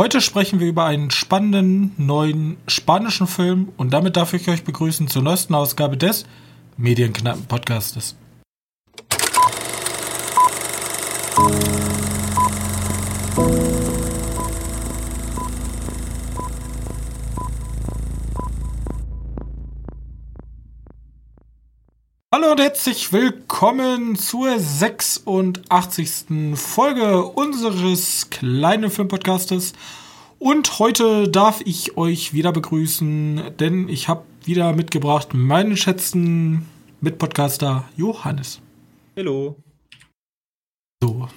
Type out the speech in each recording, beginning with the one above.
Heute sprechen wir über einen spannenden neuen spanischen Film und damit darf ich euch begrüßen zur neuesten Ausgabe des Medienknappen Podcastes. Hallo und herzlich willkommen zur 86. Folge unseres kleinen Filmpodcastes. Und heute darf ich euch wieder begrüßen, denn ich habe wieder mitgebracht meinen schätzten Mitpodcaster Johannes. Hallo. So.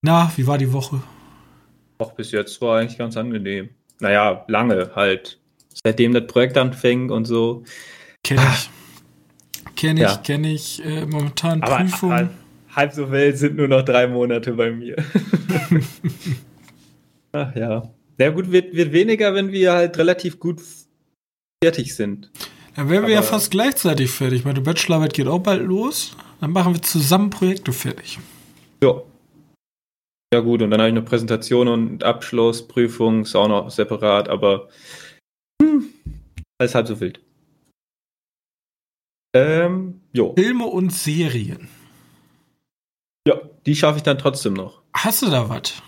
Na, wie war die Woche? Auch bis jetzt war eigentlich ganz angenehm. Naja, lange halt. Seitdem das Projekt anfängt und so. Kenn ich. Kenne ich, ja. kenne ich. Äh, momentan Aber Prüfung. Halb, halb so wild sind nur noch drei Monate bei mir. Ach ja. Ja gut, wird, wird weniger, wenn wir halt relativ gut fertig sind. Dann wären wir ja fast gleichzeitig fertig. Meine Bachelorarbeit geht auch bald los. Dann machen wir zusammen Projekte fertig. Ja. Ja gut, und dann habe ich noch Präsentation und Abschlussprüfung, ist auch noch separat, aber hm, alles halb so wild. Ähm, jo. Filme und Serien. Ja, die schaffe ich dann trotzdem noch. Hast du da was?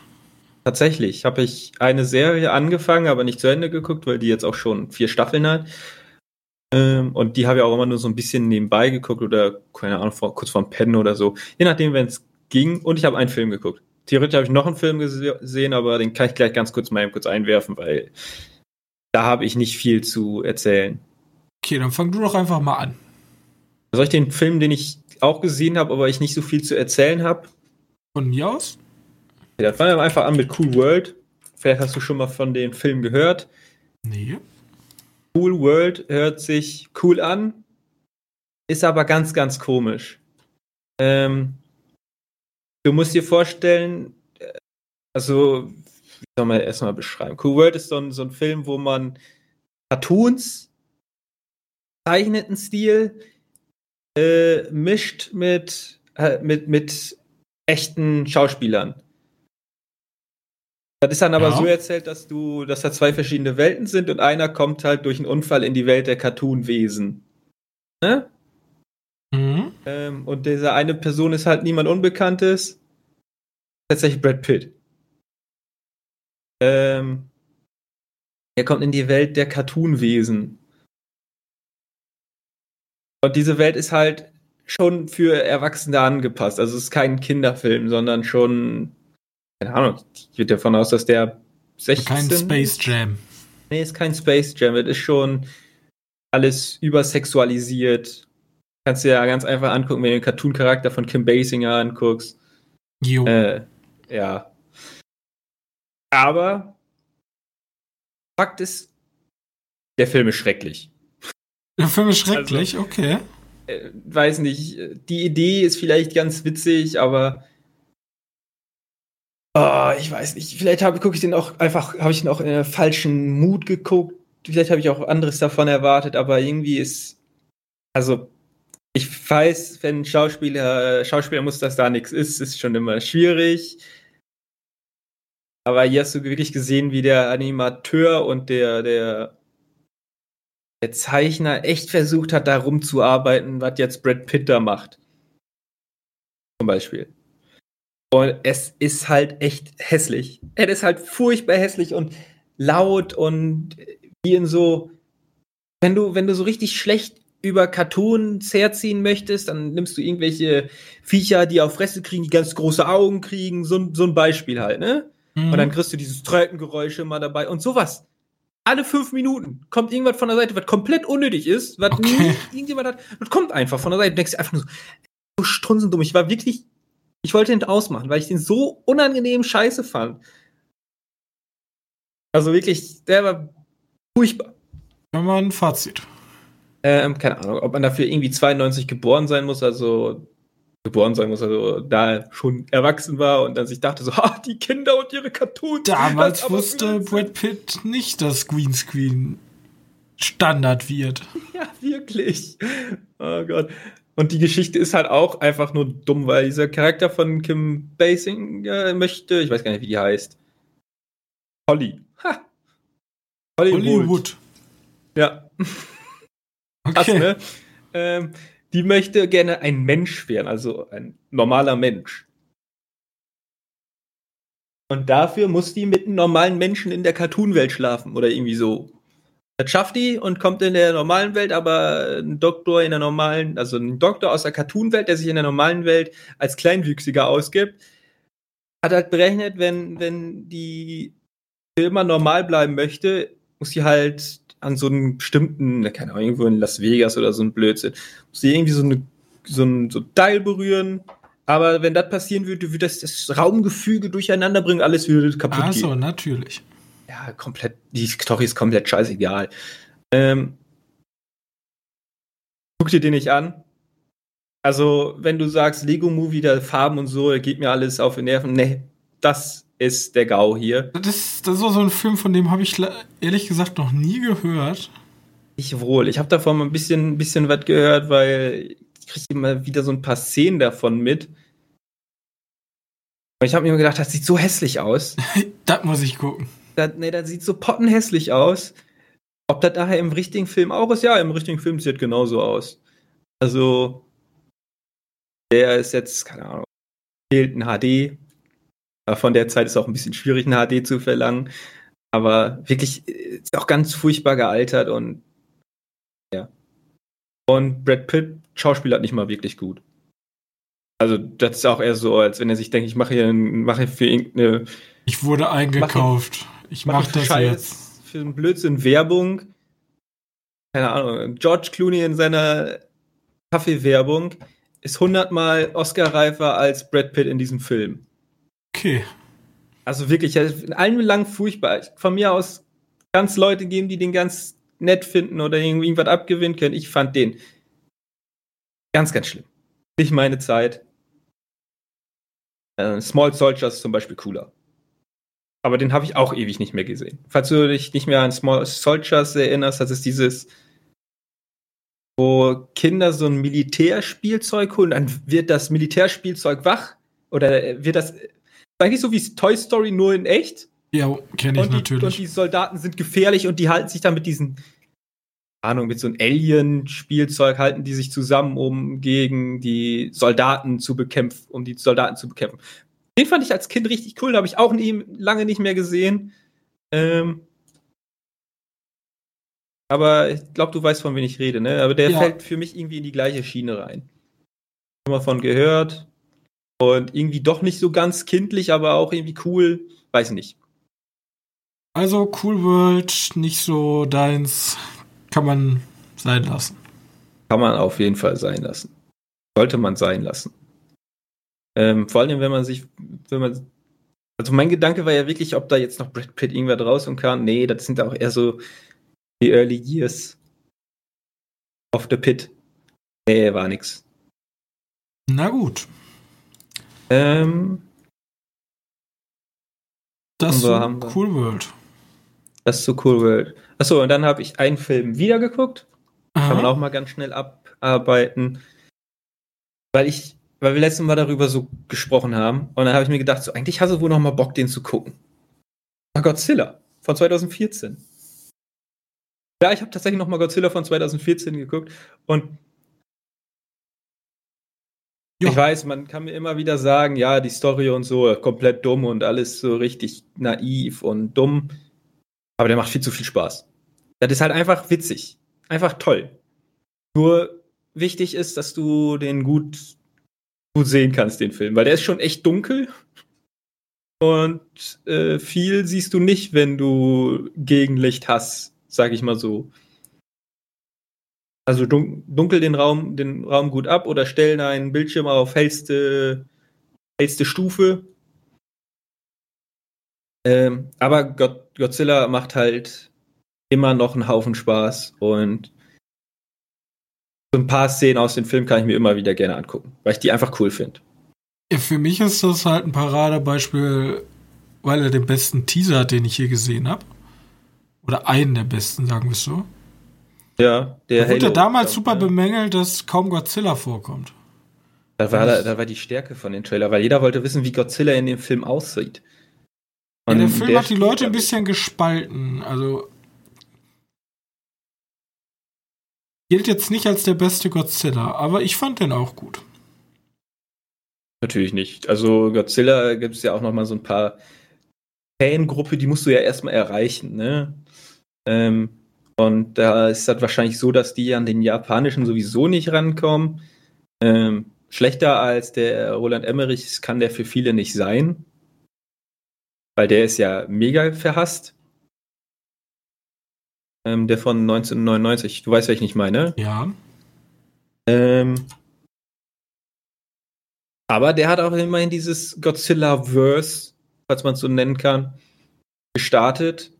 Tatsächlich habe ich eine Serie angefangen, aber nicht zu Ende geguckt, weil die jetzt auch schon vier Staffeln hat. Ähm, und die habe ich auch immer nur so ein bisschen nebenbei geguckt oder, keine Ahnung, vor, kurz vorm Pennen oder so. Je nachdem, wenn es ging. Und ich habe einen Film geguckt. Theoretisch habe ich noch einen Film gesehen, aber den kann ich gleich ganz kurz mal kurz einwerfen, weil da habe ich nicht viel zu erzählen. Okay, dann fang du doch einfach mal an. Soll ich den Film, den ich auch gesehen habe, aber ich nicht so viel zu erzählen habe? Von mir aus? Ja, dann fangen wir einfach an mit Cool World. Vielleicht hast du schon mal von dem Film gehört. Nee. Cool World hört sich cool an, ist aber ganz, ganz komisch. Ähm, du musst dir vorstellen, äh, also, wie soll man erstmal beschreiben? Cool World ist so ein, so ein Film, wo man Cartoons, zeichneten Stil, äh, mischt mit, äh, mit, mit echten Schauspielern. Das ist dann aber ja. so erzählt, dass du, dass da zwei verschiedene Welten sind und einer kommt halt durch einen Unfall in die Welt der Cartoonwesen. Ne? Mhm. Ähm, und diese eine Person ist halt niemand Unbekanntes. Tatsächlich Brad Pitt. Ähm, er kommt in die Welt der Cartoonwesen. Und diese Welt ist halt schon für Erwachsene angepasst. Also es ist kein Kinderfilm, sondern schon, keine Ahnung, ich gehe davon aus, dass der 16... Kein Space Jam. Nee, ist kein Space Jam. Es ist schon alles übersexualisiert. Kannst du ja ganz einfach angucken, wenn du den Cartoon-Charakter von Kim Basinger anguckst. Jo. Äh, ja. Aber Fakt ist, der Film ist schrecklich. Der Film ist schrecklich, also, okay. Äh, weiß nicht, die Idee ist vielleicht ganz witzig, aber oh, ich weiß nicht, vielleicht habe gucke ich den auch einfach, habe ich den auch in einem falschen Mut geguckt. Vielleicht habe ich auch anderes davon erwartet, aber irgendwie ist, also ich weiß, wenn Schauspieler, Schauspieler muss, dass da nichts ist, ist schon immer schwierig. Aber hier hast du wirklich gesehen, wie der Animateur und der, der der Zeichner echt versucht hat, da rumzuarbeiten, was jetzt Brad Pitt da macht. Zum Beispiel. Und es ist halt echt hässlich. Er ist halt furchtbar hässlich und laut und wie in so, wenn du, wenn du so richtig schlecht über Cartoons herziehen möchtest, dann nimmst du irgendwelche Viecher, die auf Fresse kriegen, die ganz große Augen kriegen, so, so ein Beispiel halt, ne? Mhm. Und dann kriegst du dieses Trötengeräusch immer dabei und sowas alle fünf Minuten kommt irgendwas von der Seite, was komplett unnötig ist, was okay. nie irgendjemand hat. Und kommt einfach von der Seite. Du denkst einfach nur so, so strunzendumm. Ich war wirklich, ich wollte den ausmachen, weil ich den so unangenehm scheiße fand. Also wirklich, der war furchtbar. Wenn man ein Fazit. Ähm, keine Ahnung, ob man dafür irgendwie 92 geboren sein muss, also geboren sein muss, also da schon erwachsen war und dann sich dachte so, ha, die Kinder und ihre Cartoons. Damals wusste Brad Pitt nicht, dass Greenscreen Standard wird. Ja, wirklich. Oh Gott. Und die Geschichte ist halt auch einfach nur dumm, weil dieser Charakter von Kim Basinger möchte, ich weiß gar nicht, wie die heißt. Holly. Ha. Hollywood. Hollywood. Ja. Okay. Krass, ne? Ähm, die möchte gerne ein Mensch werden, also ein normaler Mensch. Und dafür muss die mit einem normalen Menschen in der Cartoon-Welt schlafen oder irgendwie so. Das schafft die und kommt in der normalen Welt, aber ein Doktor in der normalen, also ein Doktor aus der Cartoon-Welt, der sich in der normalen Welt als Kleinwüchsiger ausgibt, hat halt berechnet, wenn, wenn die immer normal bleiben möchte, muss sie halt an so einem bestimmten, keine Ahnung, irgendwo in Las Vegas oder so ein Blödsinn, muss sie irgendwie so, eine, so ein so Teil berühren. Aber wenn das passieren würde, würde das das Raumgefüge durcheinander bringen, alles würde kaputt Ach so, gehen. natürlich ja, komplett, die Story ist komplett scheißegal. Ähm, guck dir den nicht an. Also, wenn du sagst, Lego-Movie, der Farben und so, geht mir alles auf den Nerven. Nee, das ist der GAU hier. Das, das war so ein Film, von dem habe ich ehrlich gesagt noch nie gehört. Ich wohl. Ich habe davon mal ein bisschen, ein bisschen was gehört, weil ich kriege immer wieder so ein paar Szenen davon mit. Und ich habe mir gedacht, das sieht so hässlich aus. das muss ich gucken. Das, nee, das sieht so pottenhässlich aus. Ob das daher im richtigen Film auch ist? Ja, im richtigen Film sieht genauso aus. Also, der ist jetzt, keine Ahnung, fehlt ein HD. Aber von der Zeit ist auch ein bisschen schwierig, ein HD zu verlangen. Aber wirklich ist auch ganz furchtbar gealtert und ja. Und Brad Pitt schauspielert nicht mal wirklich gut. Also, das ist auch eher so, als wenn er sich denkt, ich mache hier, mache für irgendeine. Ich wurde eingekauft. Mach ich mach, mach das Scheiß jetzt. Für einen Blödsinn Werbung. Keine Ahnung. George Clooney in seiner Kaffeewerbung ist hundertmal Oscar-reifer als Brad Pitt in diesem Film. Okay. Also wirklich, in allen Belangen furchtbar. Von mir aus kann es Leute geben, die den ganz nett finden oder irgendwas abgewinnen können. Ich fand den ganz, ganz schlimm. Nicht meine Zeit. Äh, Small Soldiers zum Beispiel cooler. Aber den habe ich auch ewig nicht mehr gesehen. Falls du dich nicht mehr an Small Soldiers erinnerst, das ist dieses, wo Kinder so ein Militärspielzeug holen, dann wird das Militärspielzeug wach. Oder wird das eigentlich so wie Toy Story nur in echt? Ja, kenne ich die, natürlich. Und die Soldaten sind gefährlich und die halten sich dann mit diesen, Ahnung, mit so einem Alien-Spielzeug halten die sich zusammen, um gegen die Soldaten zu bekämpfen, um die Soldaten zu bekämpfen. Den fand ich als Kind richtig cool, den habe ich auch nie, lange nicht mehr gesehen. Ähm, aber ich glaube, du weißt, von wem ich rede, ne? Aber der ja. fällt für mich irgendwie in die gleiche Schiene rein. Mal von gehört. Und irgendwie doch nicht so ganz kindlich, aber auch irgendwie cool. Weiß nicht. Also Cool World, nicht so deins, kann man sein lassen. Kann man auf jeden Fall sein lassen. Sollte man sein lassen. Ähm, vor allem, wenn man sich, wenn man, also mein Gedanke war ja wirklich, ob da jetzt noch Brad Pitt irgendwer draußen kam. Nee, das sind auch eher so die Early Years of the Pit. Nee, war nix. Na gut. Ähm, das ist so Cool World. Das ist so Cool World. Achso, und dann habe ich einen Film wieder geguckt. Kann man auch mal ganz schnell abarbeiten. Weil ich weil wir letztes Mal darüber so gesprochen haben. Und dann habe ich mir gedacht, so eigentlich hast du wohl noch mal Bock, den zu gucken. Godzilla von 2014. Ja, ich habe tatsächlich noch mal Godzilla von 2014 geguckt und ja. ich weiß, man kann mir immer wieder sagen, ja, die Story und so komplett dumm und alles so richtig naiv und dumm, aber der macht viel zu viel Spaß. Das ist halt einfach witzig, einfach toll. Nur wichtig ist, dass du den gut gut sehen kannst, den Film, weil der ist schon echt dunkel. Und äh, viel siehst du nicht, wenn du Gegenlicht hast, sag ich mal so. Also dun dunkel den Raum, den Raum gut ab oder stellen einen Bildschirm auf hellste, hellste Stufe. Ähm, aber God Godzilla macht halt immer noch einen Haufen Spaß und so ein paar Szenen aus dem Film kann ich mir immer wieder gerne angucken, weil ich die einfach cool finde. Ja, für mich ist das halt ein Paradebeispiel, weil er den besten Teaser hat, den ich hier gesehen habe. Oder einen der besten, sagen wir es so. Ja, der da wurde Halo damals super bemängelt, dass kaum Godzilla vorkommt. Da war, da, da war die Stärke von dem Trailer, weil jeder wollte wissen, wie Godzilla in dem Film aussieht. Ja, der Film der hat die Leute ein bisschen gespalten. Also gilt jetzt nicht als der beste Godzilla, aber ich fand den auch gut. Natürlich nicht. Also Godzilla gibt es ja auch noch mal so ein paar Fangruppe, die musst du ja erstmal erreichen, ne? Ähm, und da ist das wahrscheinlich so, dass die an den japanischen sowieso nicht rankommen. Ähm, schlechter als der Roland Emmerich kann der für viele nicht sein. Weil der ist ja mega verhasst. Ähm, der von 1999. Du weißt, welchen ich meine? Ja. Ähm, aber der hat auch immerhin dieses Godzilla-Verse, falls man es so nennen kann, gestartet.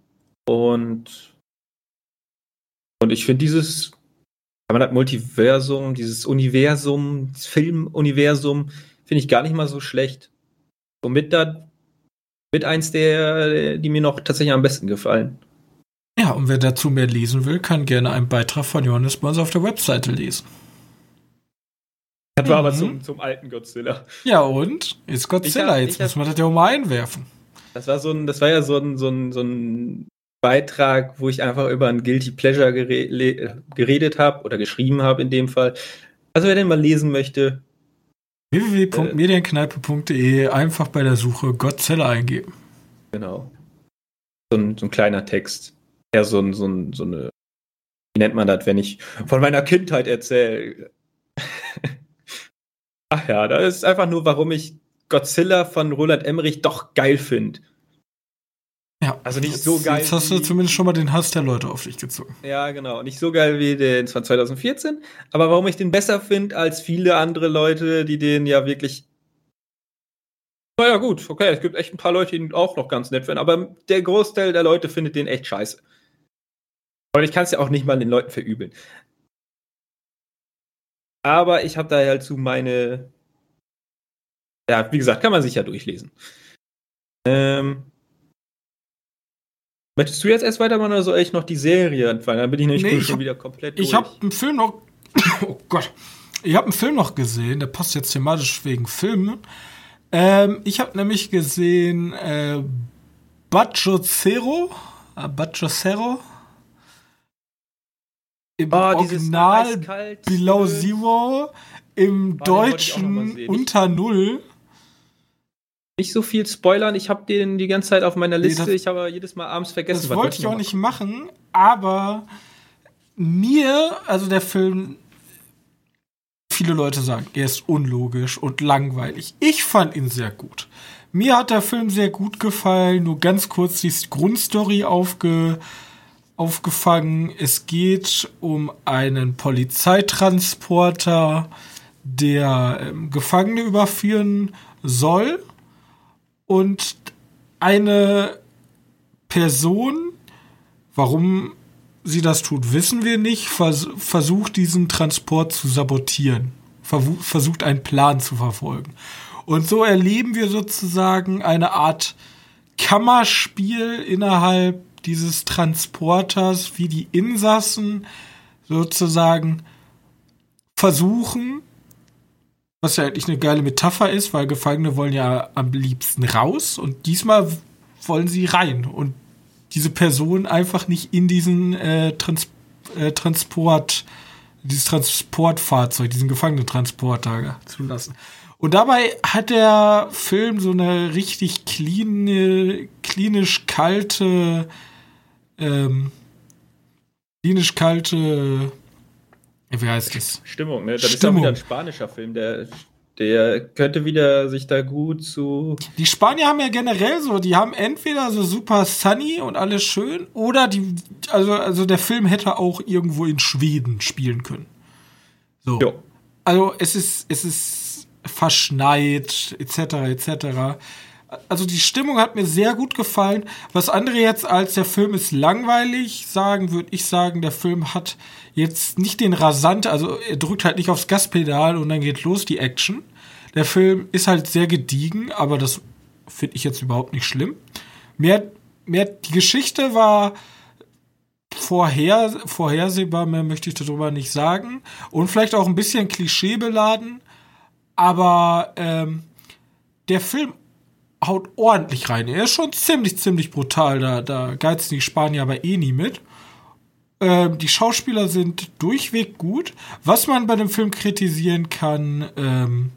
Und, und ich finde dieses, kann man das Multiversum, dieses Universum, das Filmuniversum, finde ich gar nicht mal so schlecht. Somit da mit eins der, die mir noch tatsächlich am besten gefallen. Ja, und wer dazu mehr lesen will, kann gerne einen Beitrag von Johannes bei uns auf der Webseite lesen. Das war mhm. aber zum, zum alten Godzilla. Ja, und? Ist Godzilla, hab, jetzt muss man das ja auch mal einwerfen. Das war so ein, das war ja so ein, so ein, so ein Beitrag, wo ich einfach über ein Guilty Pleasure gere geredet habe oder geschrieben habe in dem Fall. Also wer den mal lesen möchte. www.medienkneipe.de einfach bei der Suche Godzilla eingeben. Genau. So ein, so ein kleiner Text. Eher so, ein, so, ein, so eine, wie nennt man das, wenn ich von meiner Kindheit erzähle. Ach ja, das ist einfach nur, warum ich Godzilla von Roland Emmerich doch geil finde. Ja. Also nicht so geil. Jetzt hast du zumindest schon mal den Hass der Leute auf dich gezogen. Ja, genau. Nicht so geil wie den von 2014. Aber warum ich den besser finde als viele andere Leute, die den ja wirklich. Naja, gut, okay, es gibt echt ein paar Leute, die ihn auch noch ganz nett finden, aber der Großteil der Leute findet den echt scheiße. Und ich kann es ja auch nicht mal den Leuten verübeln. Aber ich habe da halt zu meine. Ja, wie gesagt, kann man sich ja durchlesen. Ähm, Möchtest du jetzt erst weitermachen oder soll ich noch die Serie anfangen? Dann bin ich nämlich nee, schon wieder komplett durch. Ich habe einen Film noch. Oh Gott. Ich habe einen Film noch gesehen, der passt jetzt thematisch wegen Filmen. Ähm, ich habe nämlich gesehen äh, Baggio Zero. Äh, Baggio Zero. Im oh, Original Below Zero. Im Deutschen Unter Null nicht so viel spoilern. Ich habe den die ganze Zeit auf meiner Liste. Nee, ich habe jedes Mal abends vergessen. Das wollte ich auch nicht machen, aber mir, also der Film, viele Leute sagen, er ist unlogisch und langweilig. Ich fand ihn sehr gut. Mir hat der Film sehr gut gefallen. Nur ganz kurz die Grundstory aufge, aufgefangen. Es geht um einen Polizeitransporter, der ähm, Gefangene überführen soll und eine Person, warum sie das tut, wissen wir nicht, vers versucht diesen Transport zu sabotieren, versucht einen Plan zu verfolgen. Und so erleben wir sozusagen eine Art Kammerspiel innerhalb dieses Transporters, wie die Insassen sozusagen versuchen, was ja eigentlich eine geile Metapher ist, weil Gefangene wollen ja am liebsten raus und diesmal wollen sie rein und diese Person einfach nicht in diesen äh, Trans äh, Transport, dieses Transportfahrzeug, diesen Gefangenentransporter zu lassen. Und dabei hat der Film so eine richtig clean, klinisch kalte, ähm, klinisch kalte wie heißt das? Stimmung, ne? Das Stimmung. ist ja wieder ein spanischer Film, der, der könnte wieder sich da gut zu. Die Spanier haben ja generell so, die haben entweder so super sunny und alles schön, oder die, also, also der Film hätte auch irgendwo in Schweden spielen können. So. Jo. Also es ist, es ist verschneit, etc., etc. Also die Stimmung hat mir sehr gut gefallen. Was andere jetzt als der Film ist langweilig sagen, würde ich sagen, der Film hat jetzt nicht den rasant, also er drückt halt nicht aufs Gaspedal und dann geht los die Action. Der Film ist halt sehr gediegen, aber das finde ich jetzt überhaupt nicht schlimm. Mehr, mehr, die Geschichte war vorher, vorhersehbar, mehr möchte ich darüber nicht sagen. Und vielleicht auch ein bisschen klischeebeladen. Aber ähm, der Film haut ordentlich rein. Er ist schon ziemlich, ziemlich brutal. Da, da geizen die Spanier aber eh nie mit. Ähm, die Schauspieler sind durchweg gut. Was man bei dem Film kritisieren kann, ähm,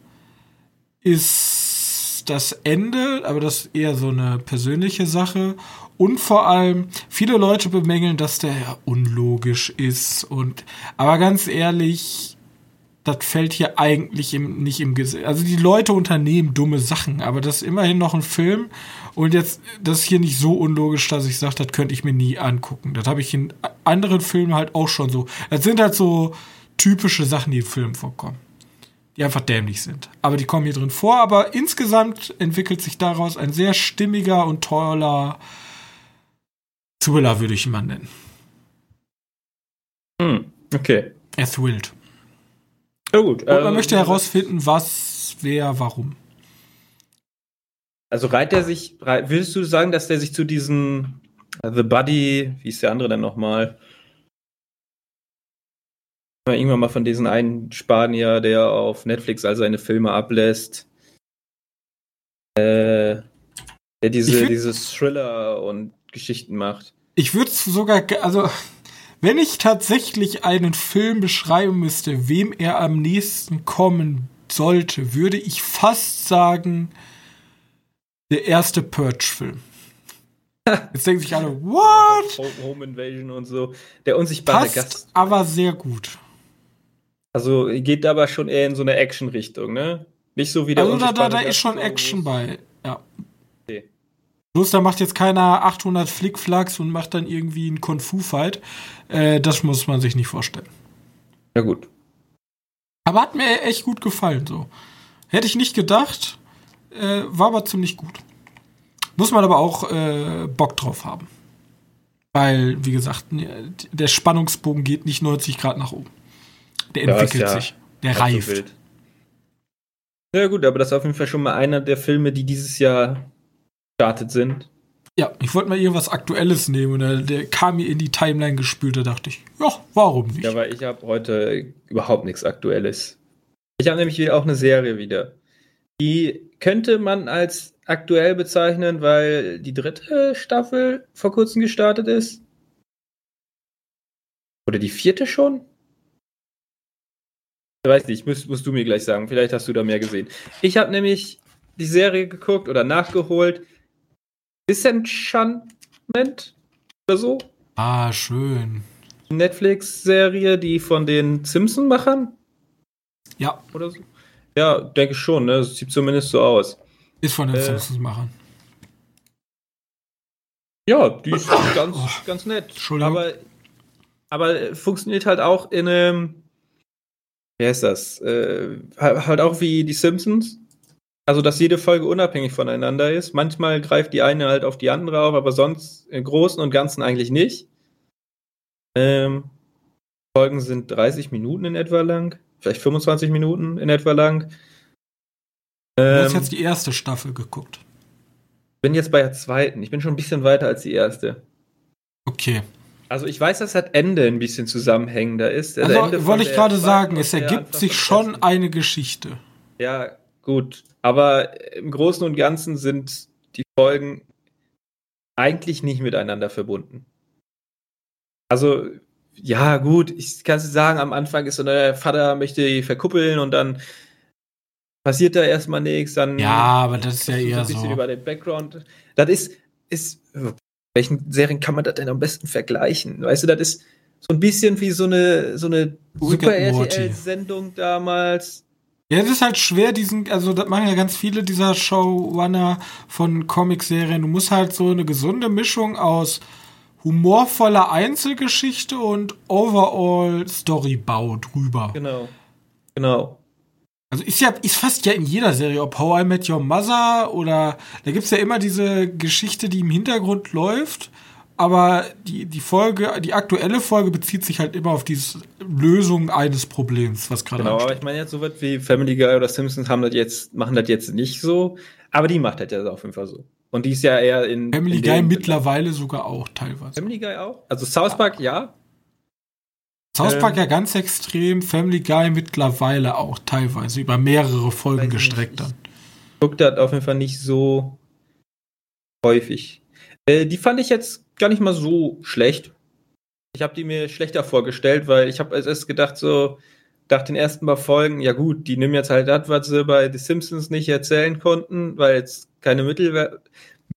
ist das Ende, aber das ist eher so eine persönliche Sache. Und vor allem, viele Leute bemängeln, dass der ja unlogisch ist. Und aber ganz ehrlich, das fällt hier eigentlich im, nicht im Gesetz. Also die Leute unternehmen dumme Sachen, aber das ist immerhin noch ein Film. Und jetzt, das ist hier nicht so unlogisch, dass ich sage, das könnte ich mir nie angucken. Das habe ich in anderen Filmen halt auch schon so. Das sind halt so typische Sachen, die in Filmen vorkommen. Die einfach dämlich sind. Aber die kommen hier drin vor. Aber insgesamt entwickelt sich daraus ein sehr stimmiger und toller Thriller, würde ich ihn mal nennen. Hm, okay. Er thrillt. Ja, gut. Und man ähm, möchte herausfinden, was, wer, warum. Also reiht er sich, rei- willst du sagen, dass der sich zu diesem äh, The Buddy, wie ist der andere denn nochmal? Mal Irgendwann mal von diesem einen Spanier, der auf Netflix all seine Filme ablässt. Äh, der diese, dieses Thriller und Geschichten macht. Ich würde sogar, ge- also, wenn ich tatsächlich einen Film beschreiben müsste, wem er am nächsten kommen sollte, würde ich fast sagen, der erste Purge-Film. Jetzt denken sich alle, what? Home- Invasion und so. Der unsichtbare Passt Gast. aber sehr gut. Also geht aber schon eher in so eine Action-Richtung, ne? Nicht so wie der Also da, da, da ist schon Action bei. Ja. Bloß da macht jetzt keiner 800 Flickflacks und macht dann irgendwie einen Kung-Fu-Fight. Äh, das muss man sich nicht vorstellen. Ja gut. Aber hat mir echt gut gefallen, so. Hätte ich nicht gedacht, äh, war aber ziemlich gut. Muss man aber auch äh, Bock drauf haben. Weil, wie gesagt, der Spannungsbogen geht nicht 90 Grad nach oben. Der Ja, entwickelt ja sich. Der so reift. wild. Ja gut, aber das ist auf jeden Fall schon mal einer der Filme, die dieses Jahr gestartet sind. Ja, ich wollte mal irgendwas Aktuelles nehmen und der, der kam mir in die Timeline gespült. Da dachte ich, ja, warum nicht? Ja, weil ich habe heute überhaupt nichts Aktuelles. Ich habe nämlich wieder auch eine Serie wieder. Die könnte man als aktuell bezeichnen, weil die dritte Staffel vor kurzem gestartet ist. Oder die vierte schon? Ich weiß nicht, musst, musst du mir gleich sagen. Vielleicht hast du da mehr gesehen. Ich habe nämlich die Serie geguckt oder nachgeholt. Disenchantment oder so. ah, schön. Netflix-Serie, die von den Simpson-Machern Ja, oder so? Ja, denke schon, ne? Das sieht zumindest so aus. ist von den Äh, Simpsons-Machern. Ja, die ist ganz, Oh. ganz nett. Entschuldigung. Aber, aber funktioniert halt auch in einem. Wie heißt das? Äh, halt auch wie die Simpsons. Also, dass jede Folge unabhängig voneinander ist. Manchmal greift die eine halt auf die andere auf, aber sonst im Großen und Ganzen eigentlich nicht. Ähm, Folgen sind 30 Minuten in etwa lang. Vielleicht 25 Minuten in etwa lang. Du Ähm, hast jetzt die erste Staffel geguckt. bin jetzt bei der zweiten. Ich bin schon ein bisschen weiter als die erste. Okay. Also ich weiß, dass das Ende ein bisschen zusammenhängender ist. Also wollte ich gerade sagen, es ergibt sich schon eine Geschichte. Ja, gut. Aber im Großen und Ganzen sind die Folgen eigentlich nicht miteinander verbunden. Also, ja, gut, ich kann es sagen, am Anfang ist so der Vater möchte die verkuppeln und dann passiert da erstmal nichts, dann Ja, aber das ist ja so eher ein bisschen so. über den Background. Das ist, ist, welchen Serien kann man das denn am besten vergleichen? Weißt du, das ist so ein bisschen wie so eine, so eine Rick Super and Morty. RTL-Sendung damals. Ja, es ist halt schwer, diesen, also das machen ja ganz viele dieser Showrunner von Comicserien. Du musst halt so eine gesunde Mischung aus humorvoller Einzelgeschichte und overall Storybau drüber. Genau. Genau. Also ist ja, ist fast ja in jeder Serie, ob How I Met Your Mother oder da gibt's ja immer diese Geschichte, die im Hintergrund läuft, aber die, die Folge, die aktuelle Folge bezieht sich halt immer auf diese Lösung eines Problems, was gerade Genau, aber ansteht. ich meine jetzt so was wie Family Guy oder Simpsons haben das jetzt, machen das jetzt nicht so, aber die macht das ja auf jeden Fall so. Und die ist ja eher in. Family in Guy mittlerweile sogar auch teilweise. Family Guy auch? Also South Park, ja. South Park ähm, ja ganz extrem, Family Guy mittlerweile auch teilweise, über mehrere Folgen gestreckt dann. Guckt das auf jeden Fall nicht so häufig. Äh, die fand ich jetzt gar nicht mal so schlecht. Ich habe die mir schlechter vorgestellt, weil ich habe erst gedacht, so nach den ersten paar Folgen, ja gut, die nehmen jetzt halt das, was sie bei The Simpsons nicht erzählen konnten, weil es keine Mittel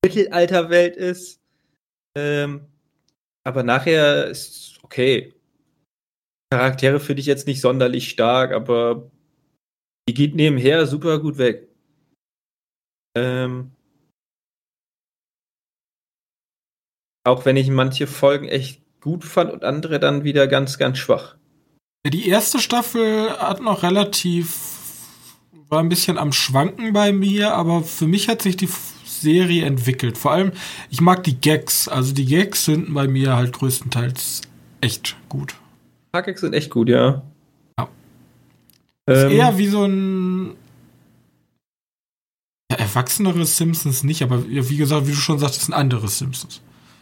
Mittelalterwelt ist. Ähm, aber nachher ist okay. Charaktere finde ich jetzt nicht sonderlich stark, aber die geht nebenher super gut weg. Ähm, auch wenn ich manche Folgen echt gut fand und andere dann wieder ganz, ganz schwach. Die erste Staffel hat noch relativ, war ein bisschen am Schwanken bei mir, aber für mich hat sich die Serie entwickelt. Vor allem, ich mag die Gags. Also die Gags sind bei mir halt größtenteils echt gut. Die Gags sind echt gut, ja. Ja. Ähm, ist eher wie so ein ja, erwachseneres Simpsons nicht, aber wie gesagt, wie du schon sagst, ist ein anderes Simpsons.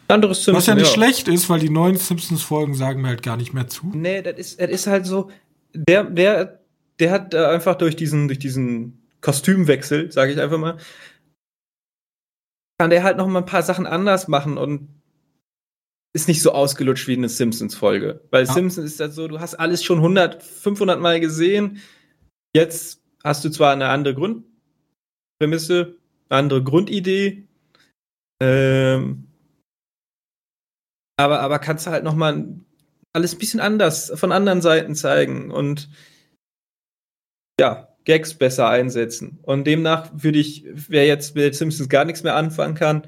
Anderes Simpsons. Was ja nicht ja. schlecht ist, weil die neuen Simpsons-Folgen sagen mir halt gar nicht mehr zu. Nee, das ist, das ist halt so, der, der, der hat äh, einfach durch diesen, durch diesen Kostümwechsel, sage ich einfach mal, kann der halt noch mal ein paar Sachen anders machen und ist nicht so ausgelutscht wie eine Simpsons-Folge. Weil ja. Simpsons ist das so, du hast alles schon 100, 500 Mal gesehen. Jetzt hast du zwar eine andere Grundprämisse, eine andere Grundidee, ähm, aber, aber kannst du halt noch mal alles ein bisschen anders von anderen Seiten zeigen und ja, Gags besser einsetzen. Und demnach würde ich, wer jetzt mit Simpsons gar nichts mehr anfangen kann,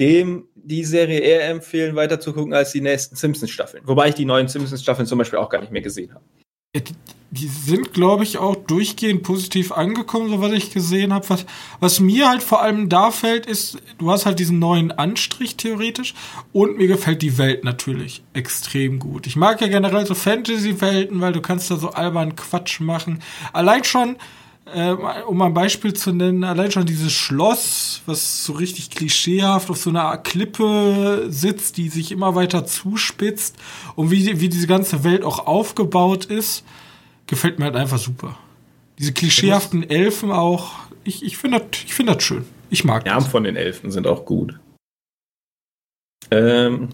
dem die Serie eher empfehlen, weiter zu gucken als die nächsten Simpsons-Staffeln. Wobei ich die neuen Simpsons-Staffeln zum Beispiel auch gar nicht mehr gesehen habe. Ja, die, die, sind, glaube ich, auch durchgehend positiv angekommen, so was ich gesehen habe. Was, was mir halt vor allem da fällt, ist, du hast halt diesen neuen Anstrich theoretisch und mir gefällt die Welt natürlich extrem gut. Ich mag ja generell so Fantasy-Welten, weil du kannst da so albern Quatsch machen. Allein schon, äh, um ein Beispiel zu nennen, allein schon dieses Schloss, was so richtig klischeehaft auf so einer Klippe sitzt, die sich immer weiter zuspitzt und wie, wie diese ganze Welt auch aufgebaut ist, gefällt mir halt einfach super. Diese klischeehaften Elfen auch, ich, ich finde das, ich find das schön. Ich mag Die Namen von den Elfen sind auch gut. Ähm,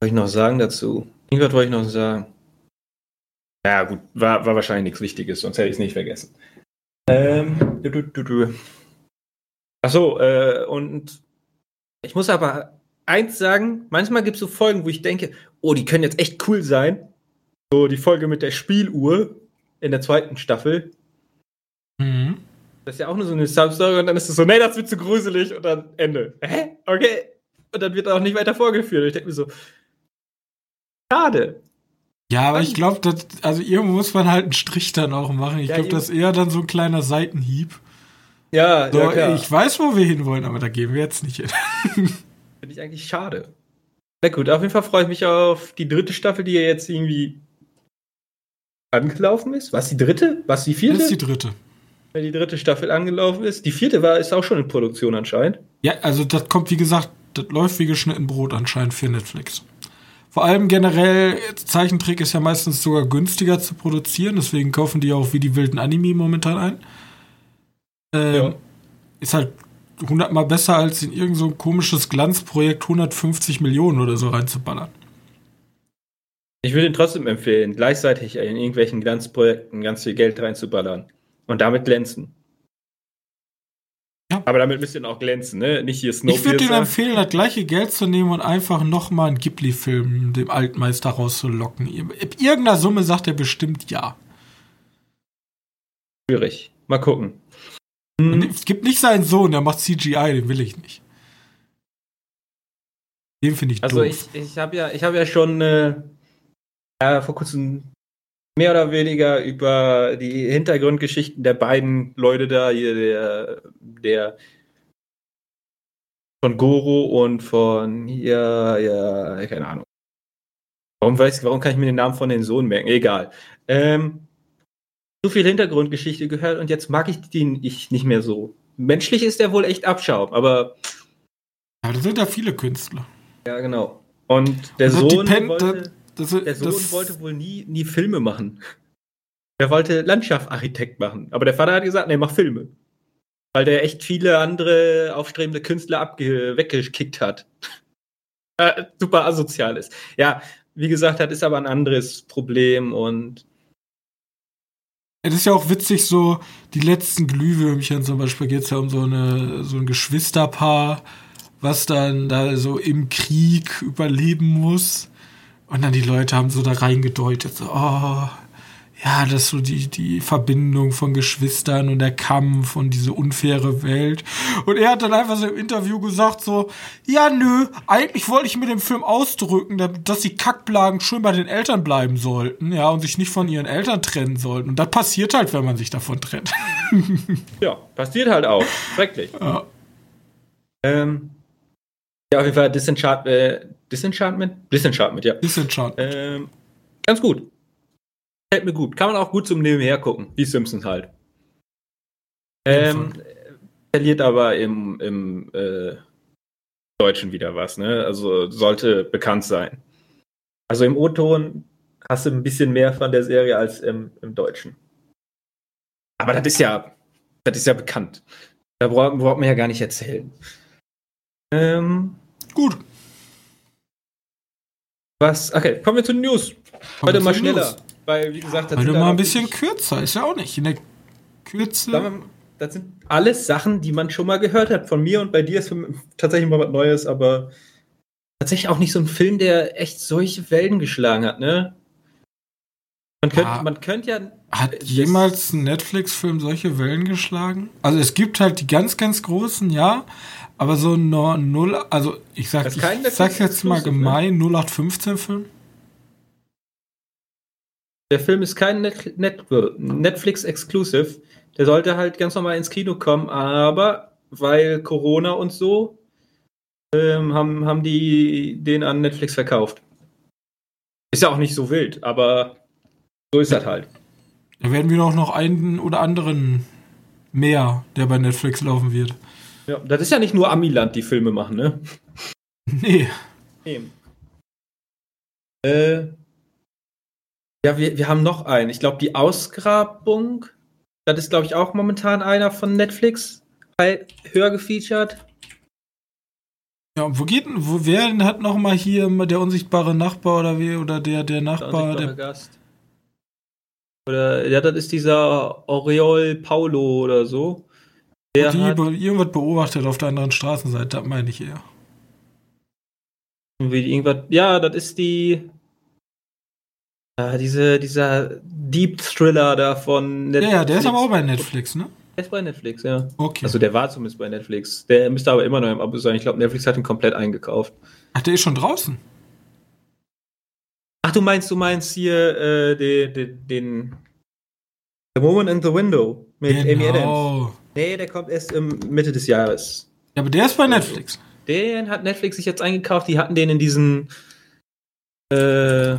was ich noch sagen dazu? Irgendwas wollte ich noch sagen. Ja, gut, war, war wahrscheinlich nichts Wichtiges, sonst hätte ich es nicht vergessen. Ähm, du, du, du. Achso, äh, und ich muss aber eins sagen, manchmal gibt es so Folgen, wo ich denke, oh, die können jetzt echt cool sein. So die Folge mit der Spieluhr in der zweiten Staffel. Mhm. Das ist ja auch nur so eine Substory und dann ist es so, nee, das wird zu gruselig und dann Ende. Hä? Okay. Und dann wird auch nicht weiter vorgeführt. Ich denke mir so, schade. Ja, aber ich glaube, also irgendwo muss man halt einen Strich dann auch machen. Ich ja, glaube, das ist eher dann so ein kleiner Seitenhieb. Ja, so, ja klar. Ich weiß, wo wir hinwollen, aber da gehen wir jetzt nicht hin. Finde ich eigentlich schade. Na gut, auf jeden Fall freue ich mich auf die dritte Staffel, die ja jetzt irgendwie angelaufen ist. Was die dritte? Was die vierte? Das ist die dritte. Wenn die dritte Staffel angelaufen ist. Die vierte war, ist auch schon in Produktion anscheinend. Ja, also das kommt, wie gesagt, das läuft wie geschnitten Brot anscheinend für Netflix. Vor allem generell, Zeichentrick ist ja meistens sogar günstiger zu produzieren, deswegen kaufen die auch wie die wilden Anime momentan ein. Ähm, ja. Ist halt hundertmal besser, als in irgendein so komisches Glanzprojekt 150 Millionen oder so reinzuballern. Ich würde ihn trotzdem empfehlen, gleichzeitig in irgendwelchen Glanzprojekten ganz viel Geld reinzuballern und damit glänzen. Aber damit müsst ihr auch glänzen, ne? Nicht hier Snowpiercer. Ich würde dir empfehlen, das gleiche Geld zu nehmen und einfach nochmal einen Ghibli-Film dem Altmeister rauszulocken. Ab irgendeiner Summe sagt er bestimmt ja. Schwierig. Mal gucken. Hm. Es gibt nicht seinen Sohn, der macht CGI, den will ich nicht. Den finde ich also doof. Also ich, ich habe ja, hab ja schon äh, vor kurzem mehr oder weniger über die Hintergrundgeschichten der beiden Leute da, hier der, der von Goro und von hier, ja, keine Ahnung. Warum weiß warum kann ich mir den Namen von den Sohn merken? Egal. Ähm, so viel Hintergrundgeschichte gehört und jetzt mag ich den ich nicht mehr so. Menschlich ist er wohl echt Abschaum, aber. Ja, da sind ja viele Künstler. Ja, genau. Und der also Sohn. Wollte, das, der Sohn das, wollte wohl nie, nie Filme machen. Er wollte Landschaftsarchitekt machen. Aber der Vater hat gesagt, nee, mach Filme. weil der echt viele andere aufstrebende Künstler weggekickt hat. äh, super asozial ist. Ja, wie gesagt, das ist aber ein anderes Problem und es ist ja auch witzig, so die letzten Glühwürmchen zum Beispiel geht es ja um so, eine, so ein Geschwisterpaar, was dann da so im Krieg überleben muss. Und dann die Leute haben so da reingedeutet, so, oh, ja, das ist so die, die Verbindung von Geschwistern und der Kampf und diese unfaire Welt. Und er hat dann einfach so im Interview gesagt so, ja, nö, eigentlich wollte ich mit dem Film ausdrücken, dass die Kackblagen schön bei den Eltern bleiben sollten, ja, und sich nicht von ihren Eltern trennen sollten. Und das passiert halt, wenn man sich davon trennt. ja, passiert halt auch. Schrecklich. Ja. Ähm, ja, auf jeden Fall Disenchant, äh, Disenchantment? Disenchantment, ja. Disenchantment. Ähm, ganz gut. Fällt mir gut. Kann man auch gut zum Nebenher gucken. Wie Simpsons halt. Ähm, verliert aber im, im äh, Deutschen wieder was, ne? Also sollte bekannt sein. Also im O-Ton hast du ein bisschen mehr von der Serie als im, im Deutschen. Aber das ist ja, das ist ja bekannt. Da braucht, braucht man ja gar nicht erzählen. Ähm, Gut. Was? Okay, kommen wir zu den News. Heute mal schneller. News weil, wie gesagt, das du mal ein bisschen kürzer, ist ja auch nicht. In der Kürze. Das sind alles Sachen, die man schon mal gehört hat. Von mir und bei dir ist tatsächlich mal was Neues, aber tatsächlich auch nicht so ein Film, der echt solche Wellen geschlagen hat, ne? Man könnte, ja, man könnte ja. Hat jemals ein Netflix-Film solche Wellen geschlagen? Also es gibt halt die ganz, ganz großen, ja, aber so ein null, also ich sag, ich sag's jetzt mal ne? gemein, ne? 0815-Film. Der Film ist kein Net Net Netflix-Exclusive. Der sollte halt ganz normal ins Kino kommen, aber weil Corona und so ähm, haben, haben die den an Netflix verkauft. Ist ja auch nicht so wild, aber so ist das halt. Da werden wir noch, noch einen oder anderen mehr, der bei Netflix laufen wird. Ja, das ist ja nicht nur Amiland, die Filme machen, ne? Nee. Eben. Äh, ja, wir, wir haben noch einen. Ich glaube, die Ausgrabung, das ist, glaube ich, auch momentan einer von Netflix halt höher gefeatured. Ja, wo geht denn, wo, wer hat noch mal hier der unsichtbare Nachbar oder wie, oder der, der Nachbar, der, der Gast. Oder, ja, das ist dieser Oriol Paulo oder so. Der die hat, irgendwas beobachtet auf der anderen Straßenseite, das meine ich eher. Wie irgendwas, ja, das ist die, äh, diese, dieser Deep Thriller da von Netflix. Ja, ja, der ist aber auch bei Netflix, ne? Der ist bei Netflix, ja. Okay. Also der war zumindest bei Netflix. Der müsste aber immer noch im Abo sein. Ich glaube, Netflix hat ihn komplett eingekauft. Ach, der ist schon draußen. Ach, du meinst, du meinst hier äh, den, den, den The Woman in the Window mit genau. Amy Adams. Nee, der kommt erst im Mitte des Jahres. Ja, aber der ist bei Netflix. Den hat Netflix sich jetzt eingekauft. Die hatten den in diesen äh,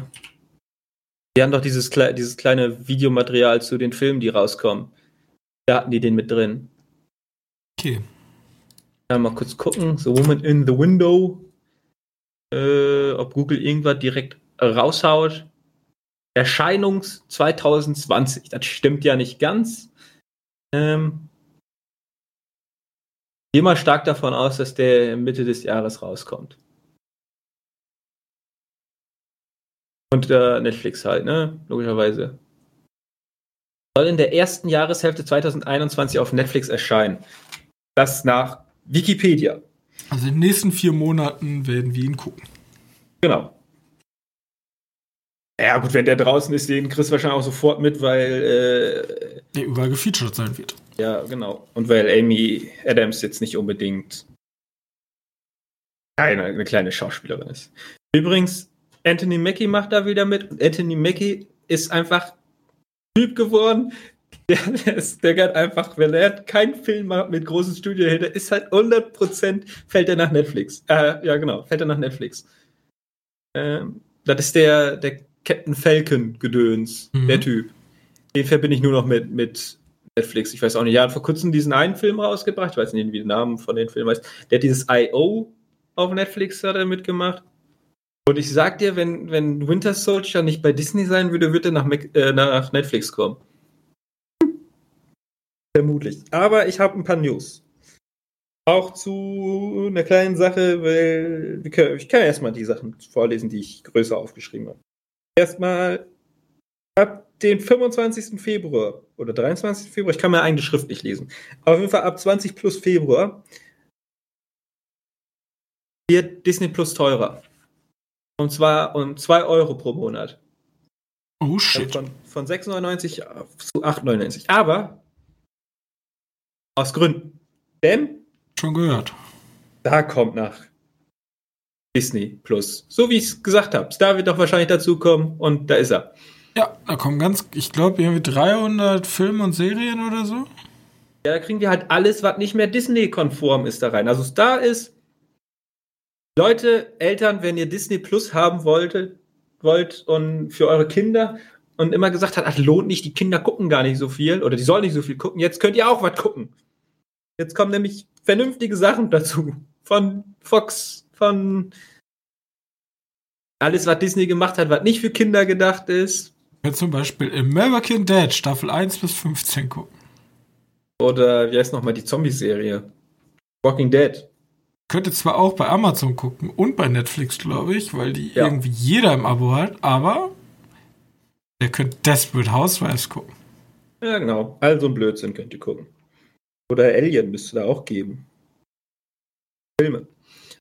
die haben doch dieses, dieses kleine Videomaterial zu den Filmen, die rauskommen. Da hatten die den mit drin. Okay. Ja, mal kurz gucken. The Woman in the Window. Äh, ob Google irgendwas direkt raushaut. Erscheinungs 2020. Das stimmt ja nicht ganz. Ähm, gehe mal stark davon aus, dass der Mitte des Jahres rauskommt. Und äh, Netflix halt, ne? Logischerweise. Soll in der ersten Jahreshälfte 2021 auf Netflix erscheinen. Das nach Wikipedia. Also in den nächsten vier Monaten werden wir ihn gucken. Genau. Ja, gut, wenn der draußen ist, den kriegst du wahrscheinlich auch sofort mit, weil. Äh, der überall gefeatured sein wird. Ja, genau. Und weil Amy Adams jetzt nicht unbedingt eine, eine kleine Schauspielerin ist. Übrigens, Anthony Mackie macht da wieder mit. Anthony Mackie ist einfach Typ geworden. Der, der, ist, der hat einfach, wenn er keinen Film macht mit großen Studio der ist halt 100% fällt er nach Netflix. Äh, ja, genau, fällt er nach Netflix. Ähm, das ist der, der Captain Falcon Gedöns, mhm. der Typ. Den verbinde ich nur noch mit, mit Netflix. Ich weiß auch nicht. Ja, vor kurzem diesen einen Film rausgebracht. Ich weiß nicht, wie der Name von den Filmen heißt. Der hat dieses I.O. auf Netflix hat er mitgemacht. Und ich sag dir, wenn, wenn Winter Soldier nicht bei Disney sein würde, würde er nach, äh, nach Netflix kommen. Vermutlich. Aber ich habe ein paar News. Auch zu einer kleinen Sache, weil ich kann erstmal die Sachen vorlesen, die ich größer aufgeschrieben habe. Erstmal ab den 25. Februar oder 23. Februar, ich kann meine eigene Schrift nicht lesen. Auf jeden Fall ab 20 plus Februar wird Disney Plus teurer. Und zwar um 2 Euro pro Monat. Oh shit. Also von, von 6,99 zu 8,99. Aber aus Gründen. Denn Schon gehört. da kommt nach Disney Plus. So wie ich es gesagt habe. Star wird doch wahrscheinlich dazukommen und da ist er. Ja, da kommen ganz, ich glaube, irgendwie 300 Filme und Serien oder so. Ja, da kriegen wir halt alles, was nicht mehr Disney-konform ist, da rein. Also Star ist. Leute, Eltern, wenn ihr Disney Plus haben wolltet, wollt und für eure Kinder und immer gesagt hat, ach, lohnt nicht, die Kinder gucken gar nicht so viel oder die sollen nicht so viel gucken, jetzt könnt ihr auch was gucken. Jetzt kommen nämlich vernünftige Sachen dazu. Von Fox, von alles, was Disney gemacht hat, was nicht für Kinder gedacht ist. Ja, zum Beispiel American Dad, Staffel 1 bis 15 gucken. Oder wie heißt nochmal die Zombie-Serie? Walking Dead. Könnte zwar auch bei Amazon gucken und bei Netflix, glaube ich, weil die Ja. irgendwie jeder im Abo hat, aber ihr könnt Desperate Housewives gucken. Ja, genau. Also ein Blödsinn könnt ihr gucken. Oder Alien müsste da auch geben. Filme.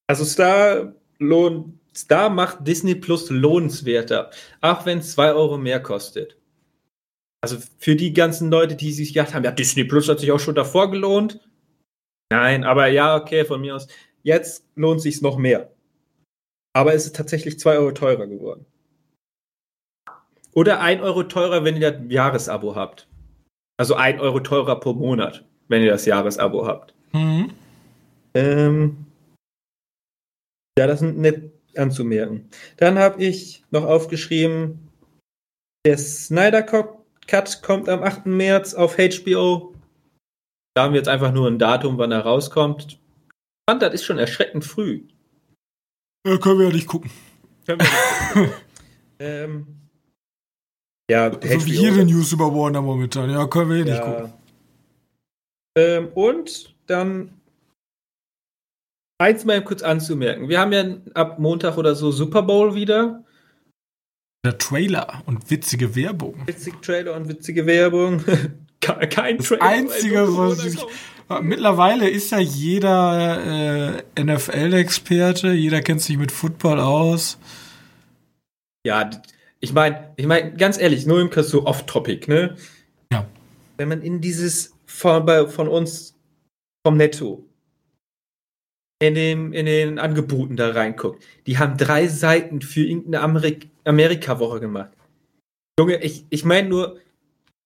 Also Star lohnt, Star macht Disney Plus lohnenswerter, auch wenn es 2 Euro mehr kostet. Also für die ganzen Leute, die sich gedacht haben, ja, Disney Plus hat sich auch schon davor gelohnt. Nein, aber ja, okay, von mir aus. Jetzt lohnt sich noch mehr. Aber es ist tatsächlich 2 Euro teurer geworden. Oder 1 Euro teurer, wenn ihr das Jahresabo habt. Also 1 Euro teurer pro Monat, wenn ihr das Jahresabo habt. Mhm. Ähm, ja, das ist nett anzumerken. Dann habe ich noch aufgeschrieben, der Snyder Cut kommt am 8. März auf HBO. Da haben wir jetzt einfach nur ein Datum, wann er rauskommt. Ich fand, das ist schon erschreckend früh. Ja, können wir ja nicht gucken. Können wir nicht gucken. ähm, ja, So wie jede News über Warner momentan. Ja, können wir eh nicht gucken. Ja. Ähm, und dann eins mal kurz anzumerken. Wir haben ja ab Montag oder so Super Bowl wieder. Der Trailer und witzige Werbung. Witzig Trailer und witzige Werbung. Ke- Kein Das Trailer. Einzige, was ich-. Mittlerweile ist ja jeder äh, NFL-Experte, jeder kennt sich mit Football aus. Ja, ich meine, ich meine, ganz ehrlich, nur im so off-topic, ne? Ja. Wenn man in dieses von, bei, von uns vom Netto in, dem, in den Angeboten da reinguckt, die haben drei Seiten für irgendeine Amerik Amerika-Woche gemacht. Junge, ich, ich meine nur,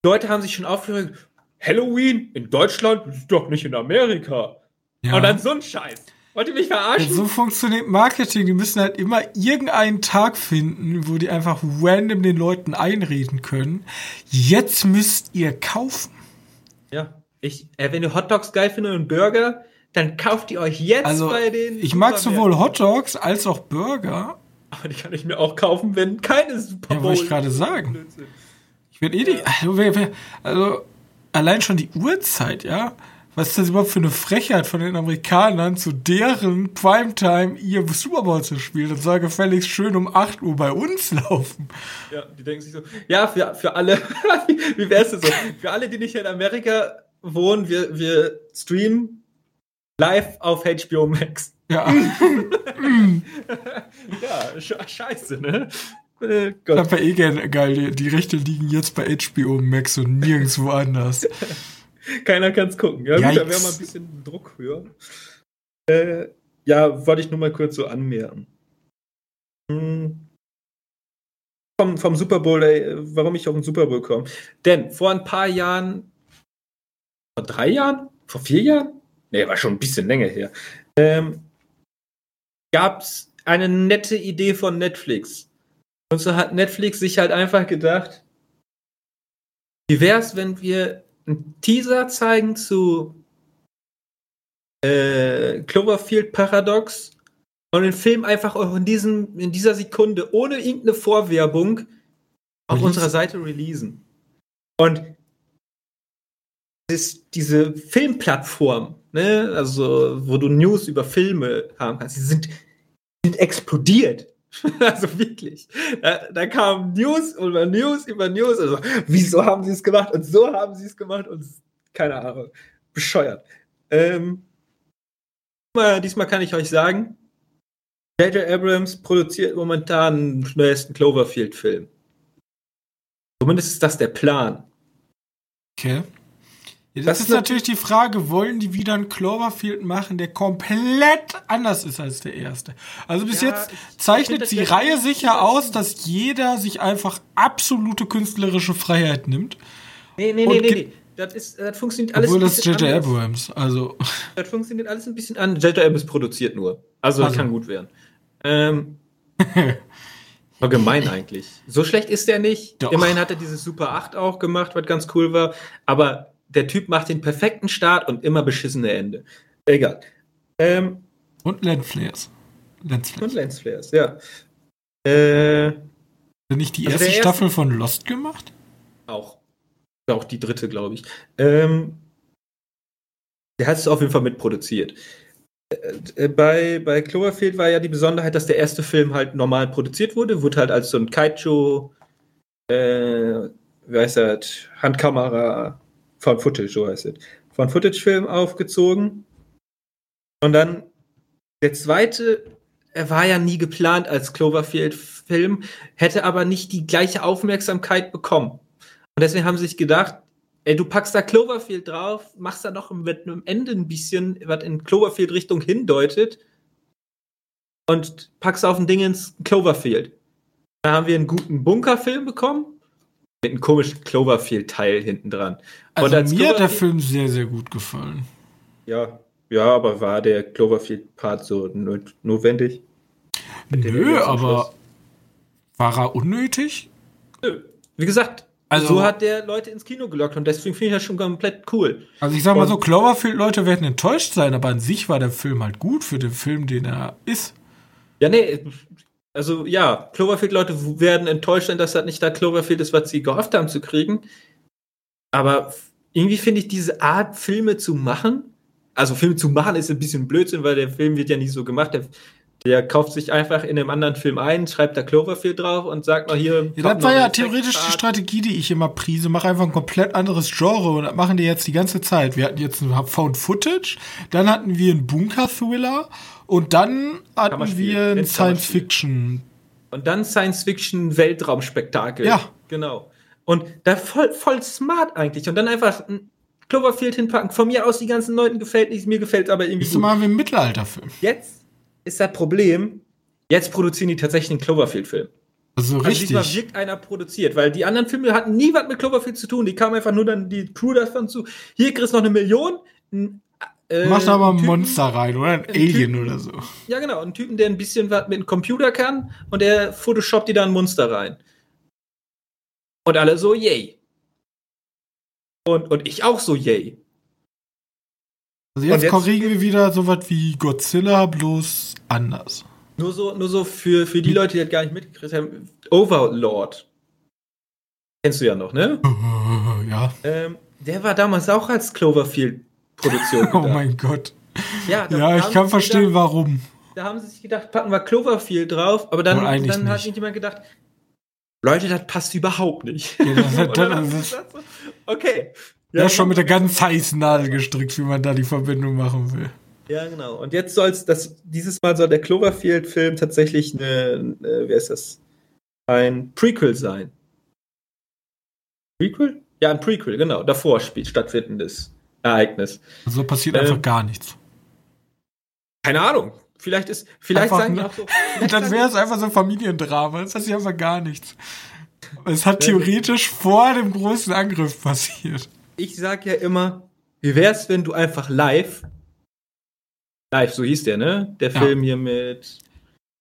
Leute haben sich schon aufgeregt, Halloween in Deutschland ist doch nicht in Amerika. Ja. Und dann so ein Scheiß. Wollt ihr mich verarschen? so funktioniert Marketing. Die müssen halt immer irgendeinen Tag finden, wo die einfach random den Leuten einreden können. Jetzt müsst ihr kaufen. Ja. Ich, äh, wenn ihr Hotdogs geil findet und Burger, dann kauft ihr euch jetzt Also, bei den. ich mag sowohl Hotdogs als auch Burger. Aber die kann ich mir auch kaufen, wenn keine Super Ja, Bowl. wollte ich gerade sagen. Ich werde eh die, also, also allein schon die Uhrzeit, ja. Was ist das überhaupt für eine Frechheit von den Amerikanern, zu deren Primetime ihr Super Bowl zu spielen? Das soll gefälligst schön um 8 Uhr bei uns laufen. Ja, die denken sich so. Ja, für, für alle. wie wär's denn so? Für alle, die nicht in Amerika wohnen, wir, wir streamen live auf HBO Max. Ja, Ja, sch scheiße, ne? Äh, ich Gott. hab ja eh gerne, geil, die, die Rechte liegen jetzt bei HBO Max und nirgendwo anders. Keiner kann's gucken. Ja, gut, da wäre mal ein bisschen Druck höher. Äh, ja, wollte ich nur mal kurz so anmerken. Hm. Vom, vom Super Bowl, ey, warum ich auf den Super Bowl komme. Denn vor ein paar Jahren, vor drei Jahren? Vor vier Jahren? Nee, war schon ein bisschen länger her. Ähm, Gab es eine nette Idee von Netflix. Und so hat Netflix sich halt einfach gedacht, wie wär's, wenn wir einen Teaser zeigen zu äh, Cloverfield Paradox und den Film einfach auch in, diesem, in dieser Sekunde ohne irgendeine Vorwerbung auf Release. unserer Seite releasen. Und ist diese Filmplattform, ne, also wo du News über Filme haben kannst, die sind, sind explodiert. also wirklich. Da, da kam News über News über News. Also, wieso haben sie es gemacht? Und so haben sie es gemacht und keine Ahnung. Bescheuert. Ähm, diesmal, kann ich euch sagen, J.J. Abrams produziert momentan den neuesten Cloverfield-Film. Zumindest ist das der Plan. Okay. Ja, das, das, ist natürlich die Frage, wollen die wieder einen Cloverfield machen, der komplett anders ist als der erste? Also bis ja, jetzt zeichnet die Reihe sicher aus, dass jeder sich einfach absolute künstlerische Freiheit nimmt. Nee, nee, nee, nee, nee. Das, ist, das funktioniert alles Obwohl das J.J. Abrams, also. Das funktioniert alles ein bisschen an. J.J. Abrams produziert nur. Also, das also. kann gut werden. Ähm. War gemein eigentlich. So schlecht ist der nicht. Doch. Immerhin hat er dieses Super 8 auch gemacht, was ganz cool war. Aber der Typ macht den perfekten Start und immer beschissene Ende. Egal. Ähm, und Lensflares. Lensflares. Und Lensflares, ja. Äh, Hat nicht die also erste Staffel erste, von Lost gemacht? Auch. Auch die dritte, glaube ich. Ähm, der hat es auf jeden Fall mitproduziert. Äh, bei, bei Cloverfield war ja die Besonderheit, dass der erste Film halt normal produziert wurde, wurde halt als so ein Kaiju, äh, wie heißt das, Handkamera, von Footage, so heißt es, von Footage-Film aufgezogen. Und dann der zweite, er war ja nie geplant als Cloverfield-Film, hätte aber nicht die gleiche Aufmerksamkeit bekommen. Und deswegen haben sie sich gedacht, ey, du packst da Cloverfield drauf, machst da noch mit einem Ende ein bisschen, was in Cloverfield-Richtung hindeutet und packst auf ein Ding ins Cloverfield. Da haben wir einen guten Bunkerfilm bekommen mit einem komischen Cloverfield-Teil hinten dran. Also mir hat der Film sehr, sehr gut gefallen. Ja, ja, aber war der Cloverfield-Part so notwendig? Nö, aber war er unnötig? Nö. Wie gesagt, also, so hat der Leute ins Kino gelockt und deswegen finde ich das schon komplett cool. Also ich sag mal und so, Cloverfield-Leute werden enttäuscht sein, aber an sich war der Film halt gut für den Film, den er ist. Ja, nee, also ja, Cloverfield-Leute werden enttäuscht sein, dass das nicht da Cloverfield ist, was sie gehofft haben zu kriegen. Aber irgendwie finde ich diese Art, Filme zu machen, also Filme zu machen ist ein bisschen Blödsinn, weil der Film wird ja nicht so gemacht. Der, der kauft sich einfach in einem anderen Film ein, schreibt da Cloverfield drauf und sagt noch hier. Ja, das war ja theoretisch die Strategie, die ich immer prise. Mach einfach ein komplett anderes Genre und das machen die jetzt die ganze Zeit. Wir hatten jetzt ein Found Footage, dann hatten wir einen Bunker-Thriller und dann hatten wir ein Science-Fiction. Und dann Science-Fiction-Weltraumspektakel. Ja. Genau. Und da voll, voll smart eigentlich. Und dann einfach ein Cloverfield hinpacken. Von mir aus, die ganzen Leuten gefällt nicht, mir gefällt aber irgendwie. Ist mal wie ein Mittelalterfilm. Jetzt ist das Problem, jetzt produzieren die tatsächlich einen Cloverfield-Film. Also, also richtig. Diesmal wirkt einer produziert, weil die anderen Filme hatten nie was mit Cloverfield zu tun. Die kamen einfach nur dann die Crew davon zu. Hier kriegst du noch eine Million. Ein, äh, Mach da mal ein Typen, Monster rein oder ein Alien Typen, oder so. Ja, genau. Ein Typen, der ein bisschen was mit dem Computer kann und der photoshoppt dir da ein Monster rein. Und alle so, yay. Und, und ich auch so, yay. Also jetzt, jetzt korrigieren wir wieder so was wie Godzilla, bloß anders. Nur so, nur so für, für die Leute, die das gar nicht mitgekriegt haben, Overlord. Kennst du ja noch, ne? ja. Ähm, der war damals auch als Cloverfield-Produktion. oh mein Gott. Ja, ja ich kann verstehen, gedacht, warum. Da haben sie sich gedacht, packen wir Cloverfield drauf, aber dann, dann hat nicht jemand gedacht, Leute, das passt überhaupt nicht. Ja, das, das, das, okay. Ja, ja, schon mit der ganz heißen Nadel gestrickt, wie man da die Verbindung machen will. Ja, genau. Und jetzt soll es, dieses Mal soll der Cloverfield-Film tatsächlich eine, eine, wie heißt das? Ein Prequel sein. Prequel? Ja, ein Prequel, genau. Davor spielt stattfindendes Ereignis. So also passiert ähm, einfach gar nichts. Keine Ahnung. Vielleicht ist, vielleicht einfach sagen die auch so. Dann wäre es einfach so ein Familiendrama. Das ist ja einfach gar nichts. Es hat theoretisch vor dem großen Angriff passiert. Ich sag ja immer, wie wär's, wenn du einfach live, live, so hieß der, ne? Der ja. Film hier mit,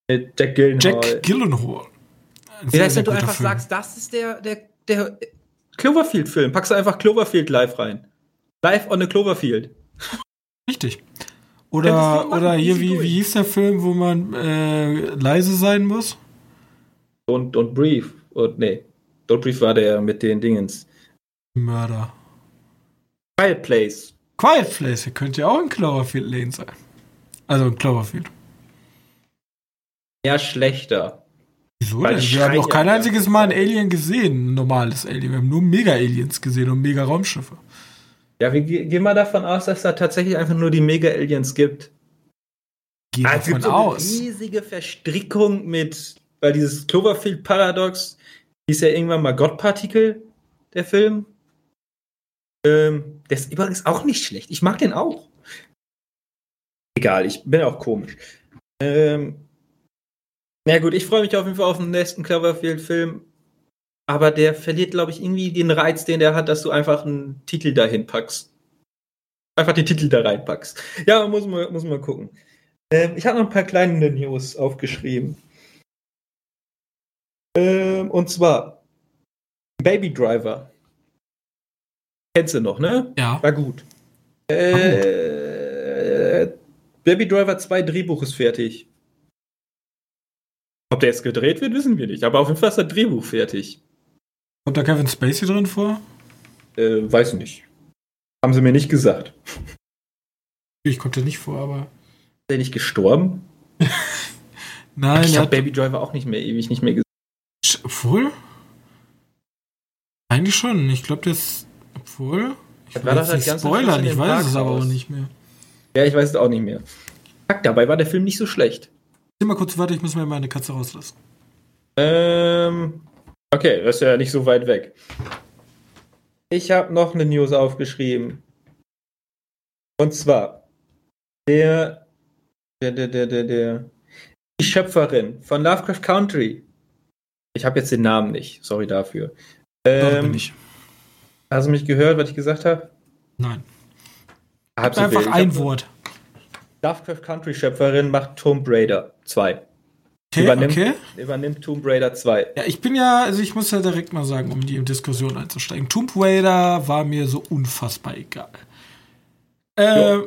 mit Jack Gyllenhaal. Jack Gyllenhaal. Wie wär's, wenn du einfach Film. sagst, das ist der, der, der Cloverfield-Film. Packst du einfach Cloverfield live rein. Live on the Cloverfield. Richtig. Oder, oder hier, wie, wie hieß der Film, wo man äh, leise sein muss? Don't, don't Breathe. Und, nee, Don't Breathe war der mit den Dingens. Mörder. Quiet Place. Quiet Place, könnte ja auch in Cloverfield Lane sein. Also Cloverfield. Ja, schlechter. Wieso Weil denn? Wir haben noch kein einziges Mal ein Alien gesehen, ein normales Alien. Wir haben nur Mega-Aliens gesehen und Mega-Raumschiffe. Ja, wir ge- gehen mal davon aus, dass da tatsächlich einfach nur die Mega-Aliens gibt. Geh Ah, es davon gibt so eine aus. riesige Verstrickung mit, weil dieses Cloverfield-Paradox hieß ja irgendwann mal Gottpartikel, der Film. Ähm, der ist übrigens auch nicht schlecht. Ich mag den auch. Egal, ich bin auch komisch. Ähm, na gut, ich freue mich auf jeden Fall auf den nächsten Cloverfield-Film. Aber der verliert, glaube ich, irgendwie den Reiz, den der hat, dass du einfach einen Titel dahin packst. Einfach die Titel da reinpackst. Ja, muss man, muss man gucken. Ähm, ich habe noch ein paar kleine News aufgeschrieben. Ähm, und zwar Baby Driver. Kennst du noch, ne? Ja. War gut. Äh, Baby Driver 2 Drehbuch ist fertig. Ob der jetzt gedreht wird, wissen wir nicht. Aber auf jeden Fall ist das Drehbuch fertig. Kommt da Kevin Spacey drin vor? Äh, weiß nicht. Haben sie mir nicht gesagt. Ich kommt der nicht vor, aber. Ist der nicht gestorben? Nein, ich habe Baby Driver auch nicht mehr ewig nicht mehr gesehen. obwohl? Eigentlich schon. Ich glaube, das. Obwohl? Ich Das war das nicht ganze spoilern, ich weiß es aber auch nicht mehr. Ja, ich weiß es auch nicht mehr. Fuck, dabei war der Film nicht so schlecht. Geh mal kurz weiter, ich muss mir meine Katze rauslassen. Ähm, okay, das ist ja nicht so weit weg. Ich habe noch eine News aufgeschrieben. Und zwar der, der, der, der, der, der die Schöpferin von Lovecraft Country. Ich habe jetzt den Namen nicht, sorry dafür. Doch, bin Ähm, ich. hast du mich gehört, was ich gesagt habe? Nein. So Einfach ein hab- Wort. Lovecraft Country Schöpferin macht Tomb Raider 2. Okay, Übernimmt, okay. übernimmt Tomb Raider 2. Ja, ich bin ja, also ich muss ja direkt mal sagen, um die Diskussion einzusteigen. Tomb Raider war mir so unfassbar egal. Äh.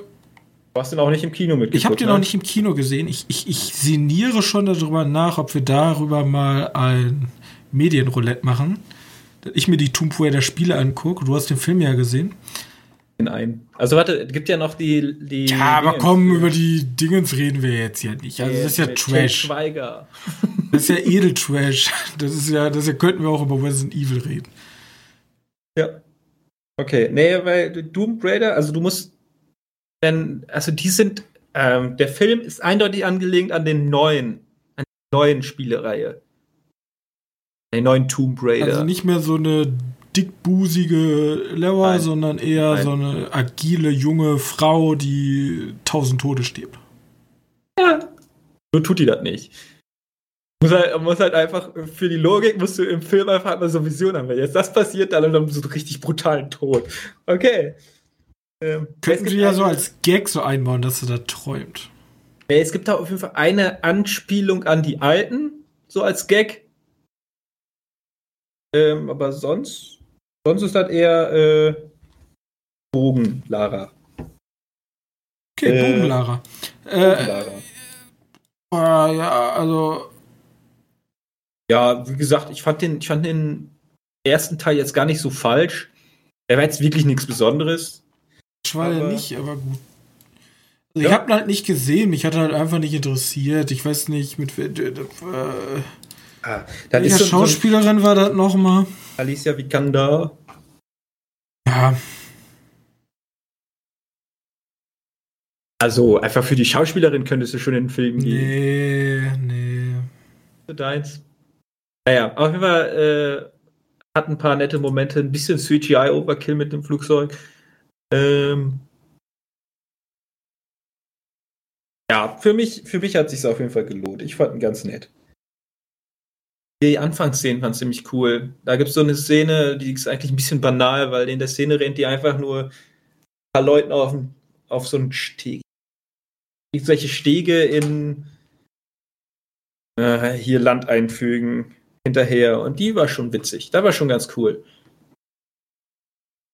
Du hast den auch nicht im Kino mitgeguckt. ich habe den ne? noch nicht im Kino gesehen. Ich, ich, ich sinniere schon darüber nach, ob wir darüber mal ein Medienroulette machen. Dass ich mir die Tomb Raider Spiele angucke. Du hast den Film ja gesehen. In ein. Also warte, es gibt ja noch die. die Ja, aber Dingens. komm, über die Dingens reden wir jetzt ja nicht. Also das ist ja Trash. Schweiger. Das ist ja Edeltrash. Das ist ja, das ja, könnten wir auch über Resident Evil reden. Ja. Okay, nee, weil Doom Raider, also du musst, denn, also die sind, ähm, der Film ist eindeutig angelehnt an den neuen, an die neuen Spielereihe. Den neuen Tomb Raider. Also nicht mehr so eine dickbusige Lauer, Nein. sondern eher Nein. so eine agile junge Frau, die tausend Tode stirbt. Ja. So tut die das nicht. Muss halt, muss halt einfach, für die Logik musst du im Film einfach mal so Vision haben. Wenn jetzt das passiert, dann, dann so einen richtig brutalen Tod. Okay. Ähm, Könnten sie ja so als Gag so einbauen, dass sie da träumt. Es gibt da auf jeden Fall eine Anspielung an die Alten, so als Gag. Ähm, aber sonst, sonst ist das eher äh, Bogen, Lara. Okay, Äh, Bogenlara. Äh, Lara. äh, ja, also Ja, wie gesagt, ich fand den, ich fand den ersten Teil jetzt gar nicht so falsch. Er war jetzt wirklich nichts Besonderes. ich war ja nicht, aber gut. Also Ja. Ich habe ihn halt nicht gesehen, mich hat er halt einfach nicht interessiert. Ich weiß nicht, mit äh, Ah, dann welcher ist so, so ein Schauspielerin war das nochmal? Alicia Vikander. Ja, Also, einfach für die Schauspielerin könntest du schon in den Film gehen. nee, nee. Deins. Naja, auf jeden Fall äh, hat ein paar nette Momente, ein bisschen CGI-Overkill mit dem Flugzeug. Ähm, ja, für mich, für mich hat sich auf jeden Fall gelohnt. Ich fand ihn ganz nett. Die Anfangsszenen ich ziemlich cool. Da gibt es so eine Szene, die ist eigentlich ein bisschen banal, weil in der Szene rennt die einfach nur ein paar Leuten auf, auf so einen Steg. Irgendwelche Stege in äh, hier Land einfügen hinterher. Und die war schon witzig. Da war schon ganz cool.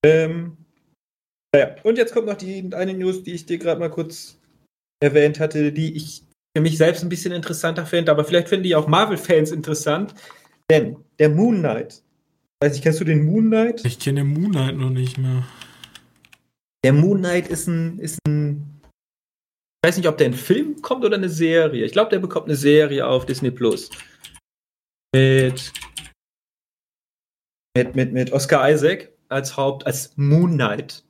Ähm, naja, und jetzt kommt noch die eine News, die ich dir gerade mal kurz erwähnt hatte, die ich für mich selbst ein bisschen interessanter finde, aber vielleicht finden die auch Marvel-Fans interessant. Denn der Moon Knight. Weiß ich, kennst du den Moon Knight? Ich kenne den Moonlight noch nicht mehr. der Moon Knight ist ein, ist ein. Ich weiß nicht, ob der ein Film kommt oder eine Serie. Ich glaube, der bekommt eine Serie auf Disney Plus. Mit. Mit, mit, mit Oscar Isaac als Haupt, als Moon Knight.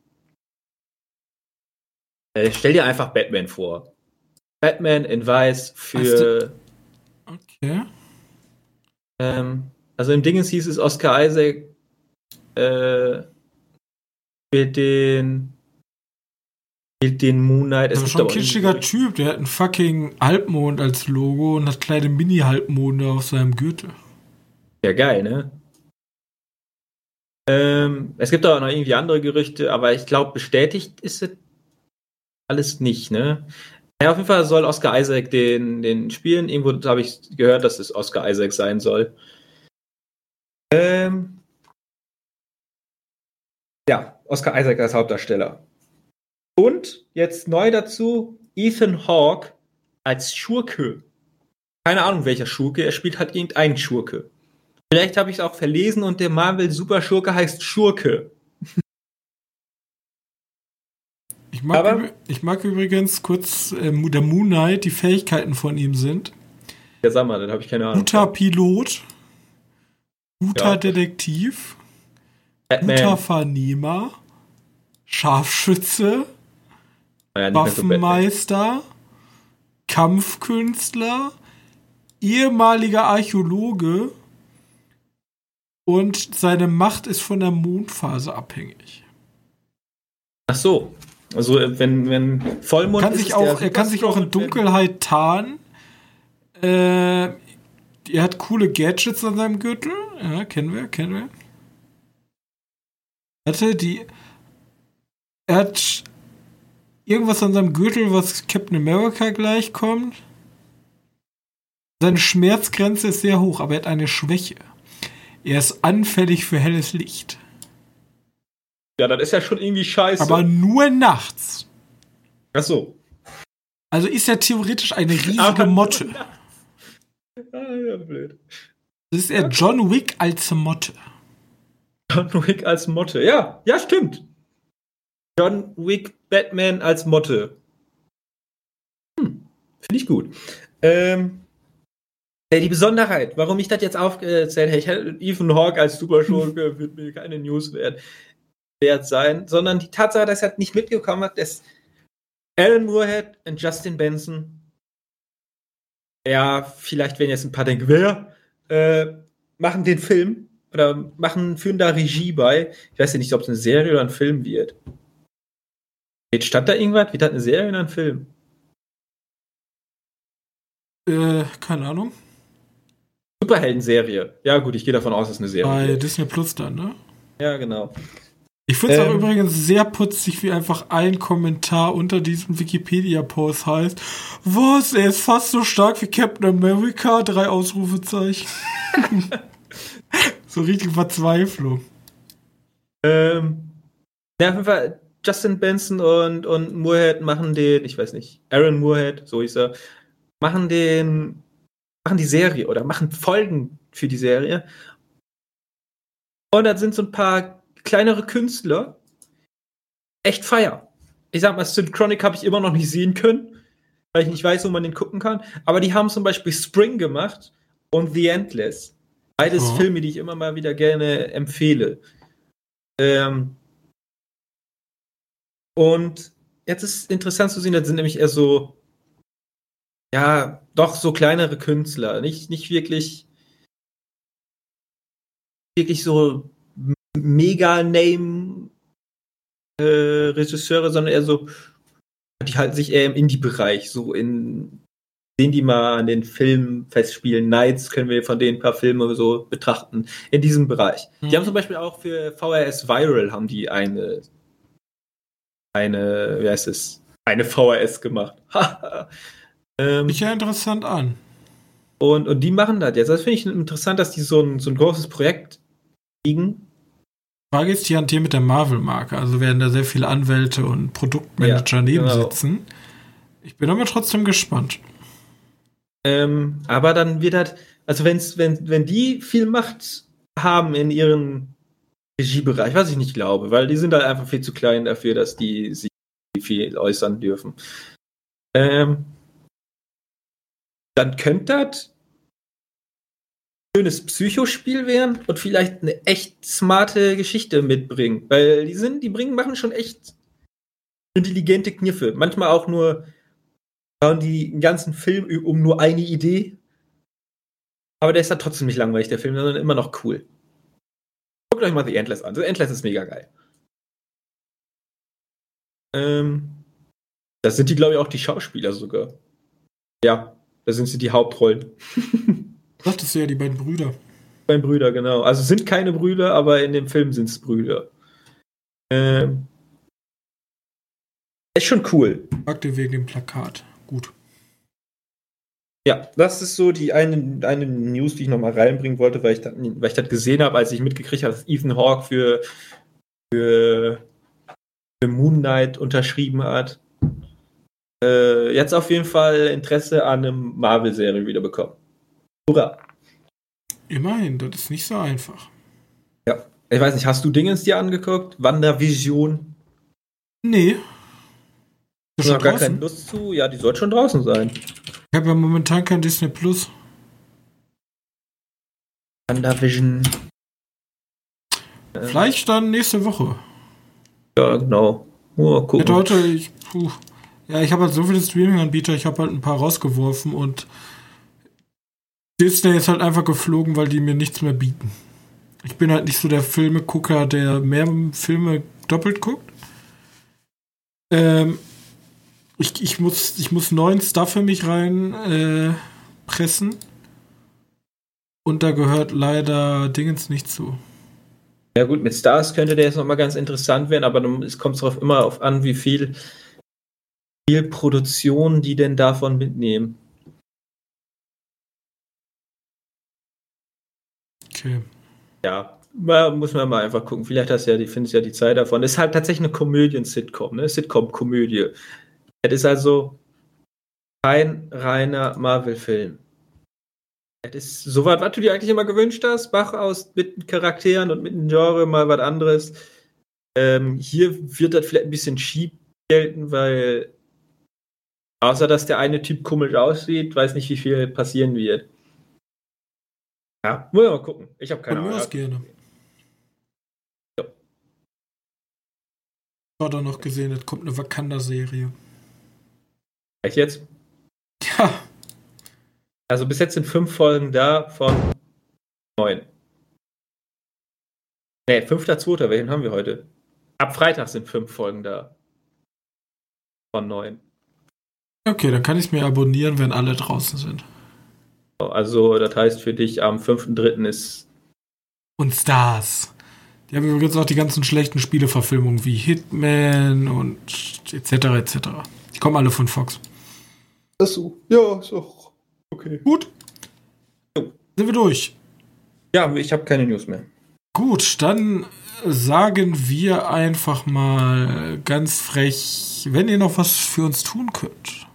Äh, stell dir einfach Batman vor. Batman in Weiß für. Okay. Ähm, also im Dingens hieß es Oscar Isaac äh, spielt den den Moon Knight. Das ist schon ein kitschiger Typ, der hat einen fucking Halbmond als Logo und hat kleine Mini-Halbmonde auf seinem Gürtel. Ja, geil, ne? Ähm, es gibt auch noch irgendwie andere Gerüchte, aber ich glaube, bestätigt ist es alles nicht, ne? Ja, auf jeden Fall soll Oscar Isaac den, den spielen. Irgendwo habe ich gehört, dass es Oscar Isaac sein soll. Ähm, ja, Oscar Isaac als Hauptdarsteller. Und jetzt neu dazu Ethan Hawke als Schurke. Keine Ahnung, welcher Schurke. Er spielt halt irgendeinen Schurke. Vielleicht habe ich es auch verlesen und der Marvel Super Schurke heißt Schurke. Ich mag, Aber, ich mag übrigens kurz äh, der Moon Knight, die Fähigkeiten von ihm sind. Ja, sag mal, dann habe ich keine Ahnung. Guter Pilot, guter ja. Detektiv, Batman. guter Vernehmer, Scharfschütze, ja, Waffenmeister, so Kampfkünstler, ehemaliger Archäologe und seine Macht ist von der Mondphase abhängig. Ach so. Also wenn, wenn Vollmond kann ist, sich auch, er kann sich auch in Dunkelheit tarnen. Äh, er hat coole Gadgets an seinem Gürtel. Ja, kennen wir, kennen wir. Hatte die. Er hat irgendwas an seinem Gürtel, was Captain America gleichkommt. Seine Schmerzgrenze ist sehr hoch, aber er hat eine Schwäche. Er ist anfällig für helles Licht. Ja, das ist ja schon irgendwie scheiße. Aber nur nachts. Ach so. Also ist er theoretisch eine riesige Motte. Ah, ja, blöd. Das ist er John Wick als Motte. John Wick als Motte. Ja, ja, stimmt. John Wick Batman als Motte. Hm, finde ich gut. Ähm, die Besonderheit, warum ich das jetzt aufgezählt habe, ich hätte Ethan Hawke als Superschurke, wird mir keine News wert, wert sein, sondern die Tatsache, dass er halt nicht mitgekommen hat, dass Alan Moorhead und Justin Benson, ja, vielleicht werden jetzt ein paar denken, wer, äh, machen den Film oder machen, führen da Regie bei. Ich weiß ja nicht, ob es eine Serie oder ein Film wird. Jetzt stand da irgendwas? Wird das eine Serie oder ein Film? Äh, keine Ahnung. Superhelden-Serie. Ja, gut, ich gehe davon aus, dass es eine Serie Bei. Disney Plus dann, ne? Ja, genau. Ich finde es ähm, auch übrigens sehr putzig, wie einfach ein Kommentar unter diesem Wikipedia-Post heißt: Was, er ist fast so stark wie Captain America? Drei Ausrufezeichen. so richtig Verzweiflung. Ähm, ja, auf jeden Fall, Justin Benson und, und Moorhead machen den, ich weiß nicht, Aaron Moorhead, so hieß er, machen den, machen die Serie oder machen Folgen für die Serie. Und da sind so ein paar kleinere Künstler. Echt feier. Ich sag mal, Synchronic habe ich immer noch nicht sehen können, weil ich nicht weiß, wo man den gucken kann. Aber die haben zum Beispiel Spring gemacht und The Endless. Beides oh. Filme, die ich immer mal wieder gerne empfehle. Ähm, und jetzt ist interessant zu sehen, das sind nämlich eher so, ja, doch so kleinere Künstler. Nicht, nicht wirklich, wirklich so Mega-Name-Regisseure, äh, sondern eher so, die halten sich eher im Indie-Bereich, so in sehen die mal an den Filmfestspielen Nights, können wir von denen ein paar Filme so betrachten, in diesem Bereich. Mhm. Die haben zum Beispiel auch für VRS Viral haben die eine, eine, wie heißt es, eine VRS gemacht. ähm, ich ja interessant an. Und, und die machen das jetzt. Das finde ich interessant, dass die so ein, so ein großes Projekt kriegen Frage ist, die hantieren mit der Marvel-Marke, also werden da sehr viele Anwälte und Produktmanager ja, neben genau. sitzen. Ich bin aber trotzdem gespannt. Ähm, aber dann wird halt, also wenn's, wenn, wenn die viel Macht haben in ihren Regiebereich, was ich nicht glaube, weil die sind halt einfach viel zu klein dafür, dass die sich viel äußern dürfen. Ähm, dann könnte das schönes Psychospiel werden und vielleicht eine echt smarte Geschichte mitbringen. Weil die sind, die bringen, machen schon echt intelligente Kniffe. Manchmal auch nur bauen die einen ganzen Film um nur eine Idee. Aber der ist dann trotzdem nicht langweilig, der Film, sondern immer noch cool. Guckt euch mal The Endless an. The Endless ist mega geil. Ähm, das sind die, glaube ich, auch die Schauspieler sogar. Ja, da sind sie die Hauptrollen. Sagtest du ja, die beiden Brüder. Die beiden Brüder, genau. Also sind keine Brüder, aber in dem Film sind es Brüder. Ähm, ist schon cool. Fragte wegen dem Plakat. Gut. Ja, das ist so die eine, eine News, die ich nochmal reinbringen wollte, weil ich, das, weil ich das gesehen habe, als ich mitgekriegt habe, dass Ethan Hawke für, für, für Moon Knight unterschrieben hat. Äh, jetzt auf jeden Fall Interesse an einem Marvel-Serie wieder bekommen. Hurra! Immerhin, das ist nicht so einfach. Ja. Ich weiß nicht, hast du Dingens dir angeguckt? WandaVision? Nee. Ist noch gar keine Lust zu? Ja, die sollte schon draußen sein. Ich habe ja momentan kein Disney Plus. WandaVision. Vielleicht dann nächste Woche. Ja, genau. Oh, gucken. Ja, ich, puh. Ja, ich habe halt so viele Streaming-Anbieter, ich habe halt ein paar rausgeworfen und Disney ist halt einfach geflogen, weil die mir nichts mehr bieten. Ich bin halt nicht so der Filmegucker, der mehr Filme doppelt guckt. Ähm, ich, ich, muss, ich muss neuen Stuff für mich rein äh. Und da gehört leider Dingens nicht zu. Ja gut, mit Stars könnte der jetzt nochmal ganz interessant werden, aber es kommt darauf immer auf an, wie viel, viel Produktion die denn davon mitnehmen. Okay. Ja, muss man mal einfach gucken. Vielleicht hast du ja, die findest ja die Zeit davon. Es ist halt tatsächlich eine Komödien-Sitcom, ne? Sitcom-Komödie. Es ist also kein reiner Marvel-Film. Es ist so was, was du dir eigentlich immer gewünscht hast. Bach aus mit Charakteren und mit einem Genre mal was anderes. Ähm, hier wird das vielleicht ein bisschen cheap gelten, weil außer dass der eine Typ komisch aussieht, weiß nicht, wie viel passieren wird. Ja, muss mal gucken. Ich habe keine Ahnung. Ich gerne. Ja. Ich habe noch gesehen, es kommt eine Wakanda-Serie. Echt jetzt? Ja. Also bis jetzt sind fünf Folgen da von neun. Ne, fünfter, zweiter, welchen haben wir heute? Ab Freitag sind fünf Folgen da. Von neun. Okay, dann kann ich es mir abonnieren, wenn alle draußen sind. Also, das heißt für dich am 5.3. ist. Und Stars. Die haben übrigens auch die ganzen schlechten Spieleverfilmungen wie Hitman und etc. etc. Die kommen alle von Fox. Achso, ja, ist auch okay. Gut. Jo. Sind wir durch? Ja, ich habe keine News mehr. Gut, dann sagen wir einfach mal ganz frech, wenn ihr noch was für uns tun könnt,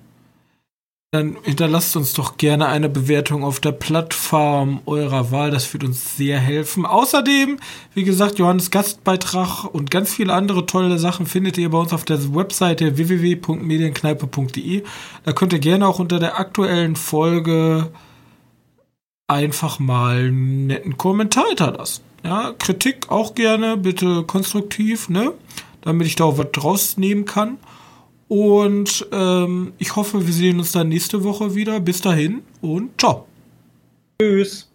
dann hinterlasst uns doch gerne eine Bewertung auf der Plattform eurer Wahl. Das wird uns sehr helfen. Außerdem, wie gesagt, Johannes Gastbeitrag und ganz viele andere tolle Sachen findet ihr bei uns auf der Webseite www.medienkneipe.de. Da könnt ihr gerne auch unter der aktuellen Folge einfach mal einen netten Kommentar hinterlassen. Ja, Kritik auch gerne, bitte konstruktiv, ne? Damit ich da auch was rausnehmen kann. Und ähm, ich hoffe, wir sehen uns dann nächste Woche wieder. Bis dahin und ciao. Tschüss.